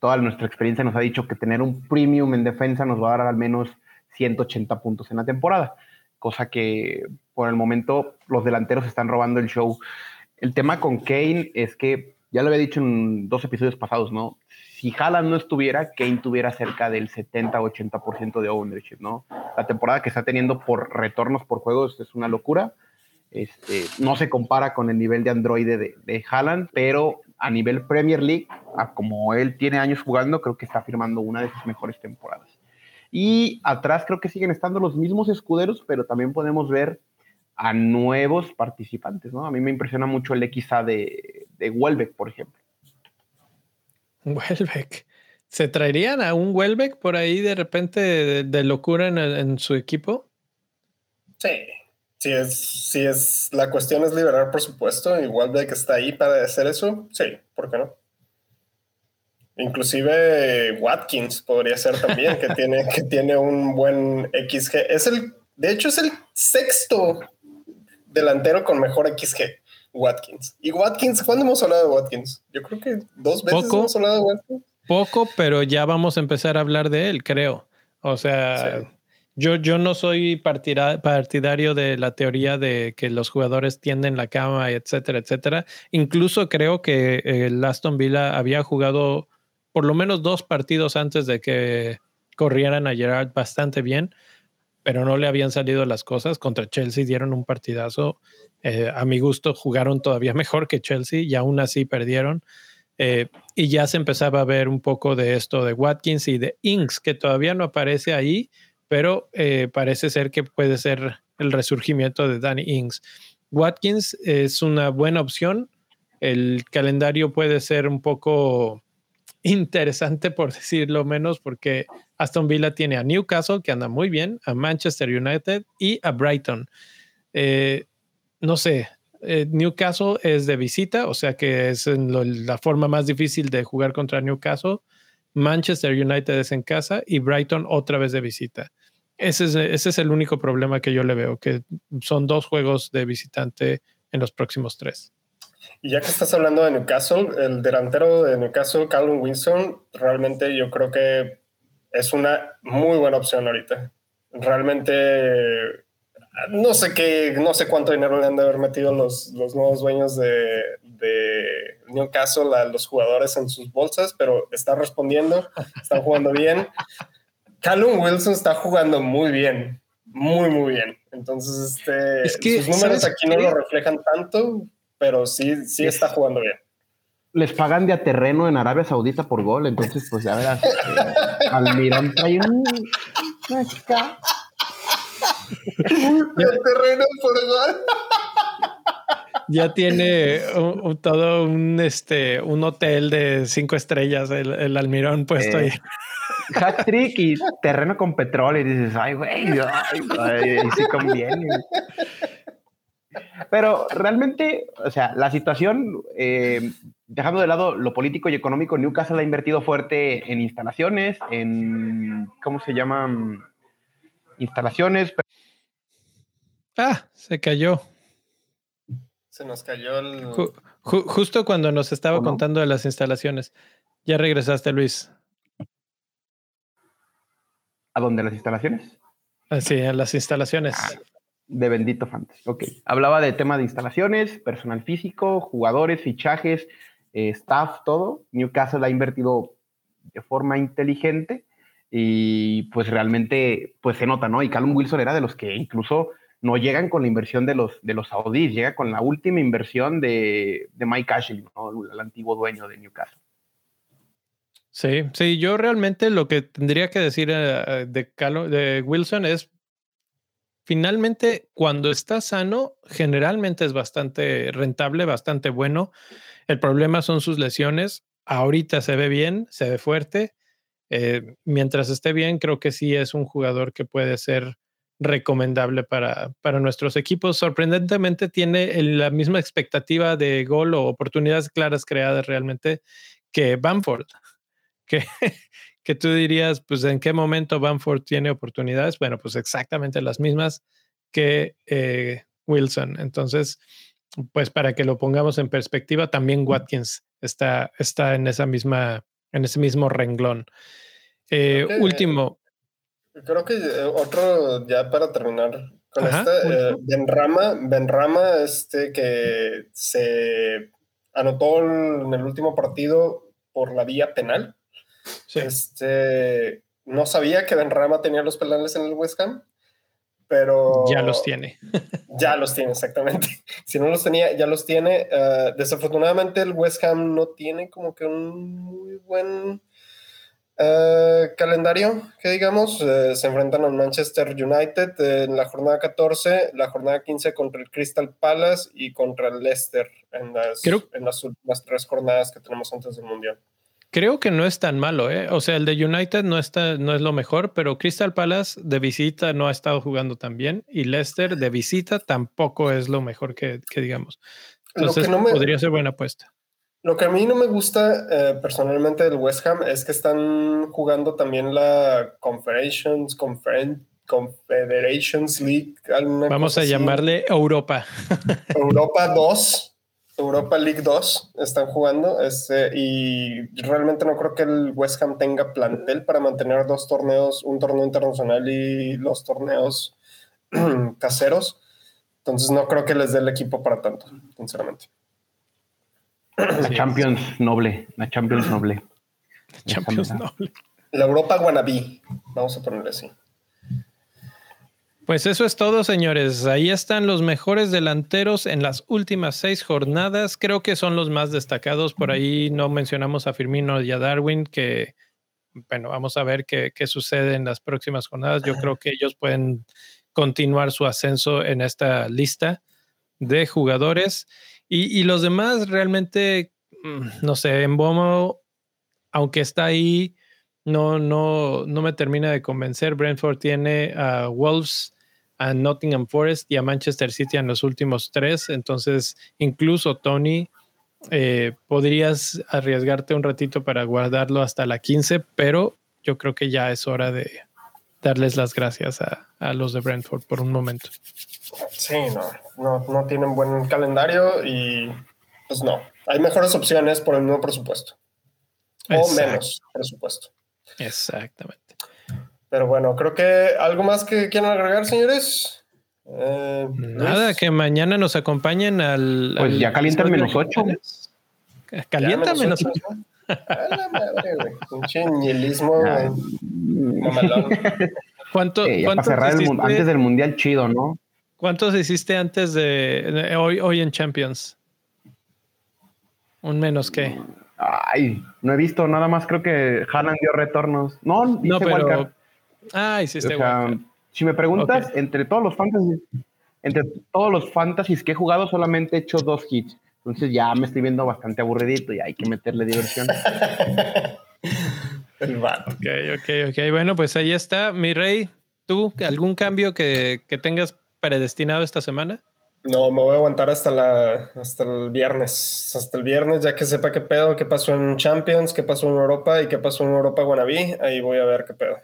toda nuestra experiencia nos ha dicho que tener un premium en defensa nos va a dar al menos 180 puntos en la temporada cosa que por el momento los delanteros están robando el show. El tema con Kane es que, ya lo había dicho en dos episodios pasados, ¿no? Si Haaland no estuviera, Kane tuviera cerca del 70-80% de ownership, ¿no? La temporada que está teniendo por retornos por juegos es una locura. Este, no se compara con el nivel de Android de, de Haaland, pero a nivel Premier League, como él tiene años jugando, creo que está firmando una de sus mejores temporadas. Y atrás creo que siguen estando los mismos escuderos, pero también podemos ver a nuevos participantes, ¿no? A mí me impresiona mucho el XA de, de Welbeck, por ejemplo. Welbeck. ¿Se traerían a un Welbeck por ahí de repente de, locura en, su equipo? Sí, si es, si es, la cuestión es liberar por supuesto y Welbeck está ahí para hacer eso, sí, ¿por qué no? Inclusive Watkins podría ser también, que tiene, que tiene un buen XG. Es el, de hecho, es el sexto delantero con mejor XG, Watkins. Y Watkins, ¿cuándo hemos hablado de Watkins? Yo creo que dos veces hemos hablado de Watkins. Poco, pero ya vamos a empezar a hablar de él, creo. O sea, yo, yo no soy partidario de la teoría de que los jugadores tienden la cama, etcétera, etcétera. Incluso creo que el Aston Villa había jugado por lo menos dos partidos antes de que corrieran a Gerard bastante bien, pero no le habían salido las cosas. Contra Chelsea dieron un partidazo. Eh, a mi gusto jugaron todavía mejor que Chelsea y aún así perdieron. Eh, y ya se empezaba a ver un poco de esto de Watkins y de Inks, que todavía no aparece ahí, pero eh, parece ser que puede ser el resurgimiento de Danny Inks. Watkins es una buena opción. El calendario puede ser un poco interesante, por decirlo menos, porque Aston Villa tiene a Newcastle, que anda muy bien, a Manchester United y a Brighton. Eh, no sé, eh, Newcastle es de visita, o sea que es la forma más difícil de jugar contra Newcastle. Manchester United es en casa y Brighton otra vez de visita. Ese es, ese es el único problema que yo le veo, que son dos juegos de visitante en los próximos tres. Y ya que estás hablando de Newcastle, el delantero de Newcastle, Callum Wilson, realmente yo creo que es una muy buena opción ahorita. Realmente no sé qué, no sé cuánto dinero le han de haber metido los, los nuevos dueños de, de Newcastle a los jugadores en sus bolsas, pero está respondiendo, está jugando bien. Callum Wilson está jugando muy bien, muy, muy bien. Entonces, este, sus números aquí no lo reflejan tanto, pero sí, sí está jugando bien. Les pagan de a terreno en Arabia Saudita por gol, entonces, pues ya verás. Eh, Almirón trae un. de terreno por gol ya tiene todo un este un hotel de cinco estrellas, el, almirón puesto ahí. Hat trick y terreno con petróleo. Y dices, ay, güey, ay, sí conviene. Pero realmente, o sea, la situación, eh, dejando de lado lo político y económico, Newcastle ha invertido fuerte en instalaciones, en, ¿cómo se llaman? Instalaciones. Ah, se cayó. Se nos cayó el. justo cuando nos estaba contando de las instalaciones. Ya regresaste, Luis. ¿A dónde las instalaciones? Ah, sí, a las instalaciones. Ah, de Bendito Fantasy. Ok. Hablaba de tema de instalaciones, personal físico, jugadores, fichajes, eh, staff, todo. Newcastle ha invertido de forma inteligente y pues realmente pues se nota, ¿no? Y Callum Wilson era de los que incluso no llegan con la inversión de los, de los saudíes, llega con la última inversión de, Mike Ashley, el antiguo dueño de Newcastle. Sí, sí, yo realmente lo que tendría que decir eh, de, de Wilson es, finalmente, cuando está sano, generalmente es bastante rentable, bastante bueno. El problema son sus lesiones. Ahorita se ve bien, se ve fuerte. Eh, mientras esté bien, creo que sí es un jugador que puede ser recomendable para, para nuestros equipos. Sorprendentemente tiene la misma expectativa de gol o oportunidades claras creadas realmente que Bamford, que, que tú dirías, pues en qué momento Bamford tiene oportunidades. Bueno, pues exactamente las mismas que eh, Wilson. Entonces, pues para que lo pongamos en perspectiva, también Watkins está, está en esa misma, en ese mismo renglón. Eh, último, Creo que eh, otro, ya para terminar con esta, eh, Benrama, Benrama, este que se anotó en el último partido por la vía penal. Este, no sabía que Benrama tenía los penales en el West Ham, pero... Ya los tiene. ya los tiene, exactamente. Si no los tenía, ya los tiene. Eh, desafortunadamente el West Ham no tiene como que un muy buen eh, calendario, que digamos, eh, se enfrentan al Manchester United en la jornada 14, la jornada 15 contra el Crystal Palace y contra el Leicester en las, en las últimas tres jornadas que tenemos antes del Mundial. Creo que no es tan malo, ¿eh? O sea, el de United no, está, no es lo mejor, pero Crystal Palace de visita no ha estado jugando tan bien y Leicester de visita tampoco es lo mejor que, digamos. Entonces podría ser buena apuesta. Lo que a mí no me gusta eh, personalmente del West Ham es que están jugando también la Confederations, Confederations League. Vamos a llamarle Europa. Europa 2, Europa League 2 están jugando este, y realmente no creo que el West Ham tenga plantel para mantener dos torneos, un torneo internacional y los torneos caseros. Entonces no creo que les dé el equipo para tanto, sinceramente. La Champions noble, la Champions noble. Champions noble. La Europa Guanabí, vamos a ponerle así. Pues eso es todo, señores. Ahí están los mejores delanteros en las últimas seis jornadas. Creo que son los más destacados. Por ahí no mencionamos a Firmino y a Darwin, que, bueno, vamos a ver qué, qué sucede en las próximas jornadas. Yo creo que ellos pueden continuar su ascenso en esta lista de jugadores. Y, los demás realmente, mm, no sé, en Bomo, aunque está ahí, no, no, no me termina de convencer. Brentford tiene a Wolves, a Nottingham Forest y a Manchester City en los últimos tres. Entonces, incluso Tony, eh, podrías arriesgarte un ratito para guardarlo hasta la 15, pero yo creo que ya es hora de, darles las gracias a, a los de Brentford por un momento. Sí, no, no, no tienen buen calendario y pues no. Hay mejores opciones por el mismo presupuesto. O Exacto. menos presupuesto. Exactamente. Pero bueno, creo que algo más que quieran agregar, señores. Eh, Nada, Luis. que mañana nos acompañen al. Pues al ya calienta episodio menos ocho. de- Calienta Ya, menos ocho. ocho. A la madre, güey. Pinche nihilismo. ¿Cuánto, eh, ya para cuántos cerrar el antes del mundial chido, ¿no? ¿Cuántos hiciste antes de, de hoy, hoy en Champions? Un menos que. Ay, no he visto nada más. Creo que Haaland dio retornos. No, No, pero. Ah, hiciste O sea, wildcard. si me preguntas, Ok. entre todos los fantasies, entre todos los fantasies que he jugado, solamente he hecho dos hits. Entonces ya me estoy viendo bastante aburridito y hay que meterle diversión. El vato. Ok, ok, ok. Bueno, pues ahí está. Mi rey, ¿tú algún cambio que, que tengas predestinado esta semana? No, me voy a aguantar hasta la hasta el viernes. Hasta el viernes, ya que sepa qué pedo, qué pasó en Champions, qué pasó en Europa y qué pasó en Europa Wannabe. Ahí voy a ver qué pedo.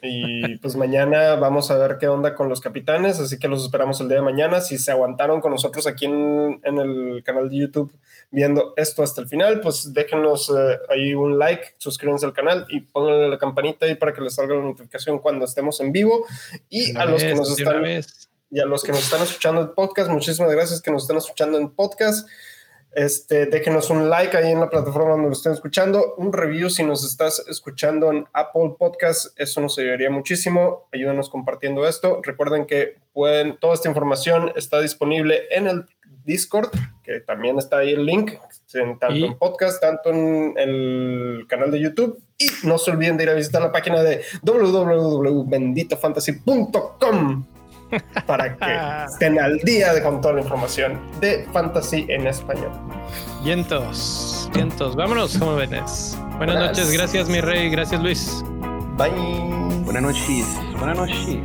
Y pues mañana vamos a ver qué onda con los capitanes, así que los esperamos el día de mañana. Si se aguantaron con nosotros aquí en, en el canal de YouTube viendo esto hasta el final, pues déjenos eh, ahí un like, suscríbanse al canal y pónganle la campanita ahí para que les salga la notificación cuando estemos en vivo. Y Una a los que nos están y a los que nos están escuchando en podcast, muchísimas gracias que nos están escuchando en podcast. Este, déjenos un like ahí en la plataforma donde lo estén escuchando, un review si nos estás escuchando en Apple Podcast, eso nos ayudaría muchísimo. Ayúdanos compartiendo esto. Recuerden que pueden, toda esta información está disponible en el Discord, que también está ahí el link, en, tanto Y- en podcast, tanto en el canal de YouTube. Y no se olviden de ir a visitar la página de www.benditofantasy.com para que estén al día de- con toda la información de fantasy en español. Vientos, vientos. Vámonos, jóvenes. Buenas Buenas. noches. Gracias, mi rey. Gracias, Luis. Bye. Buenas noches. Buenas noches.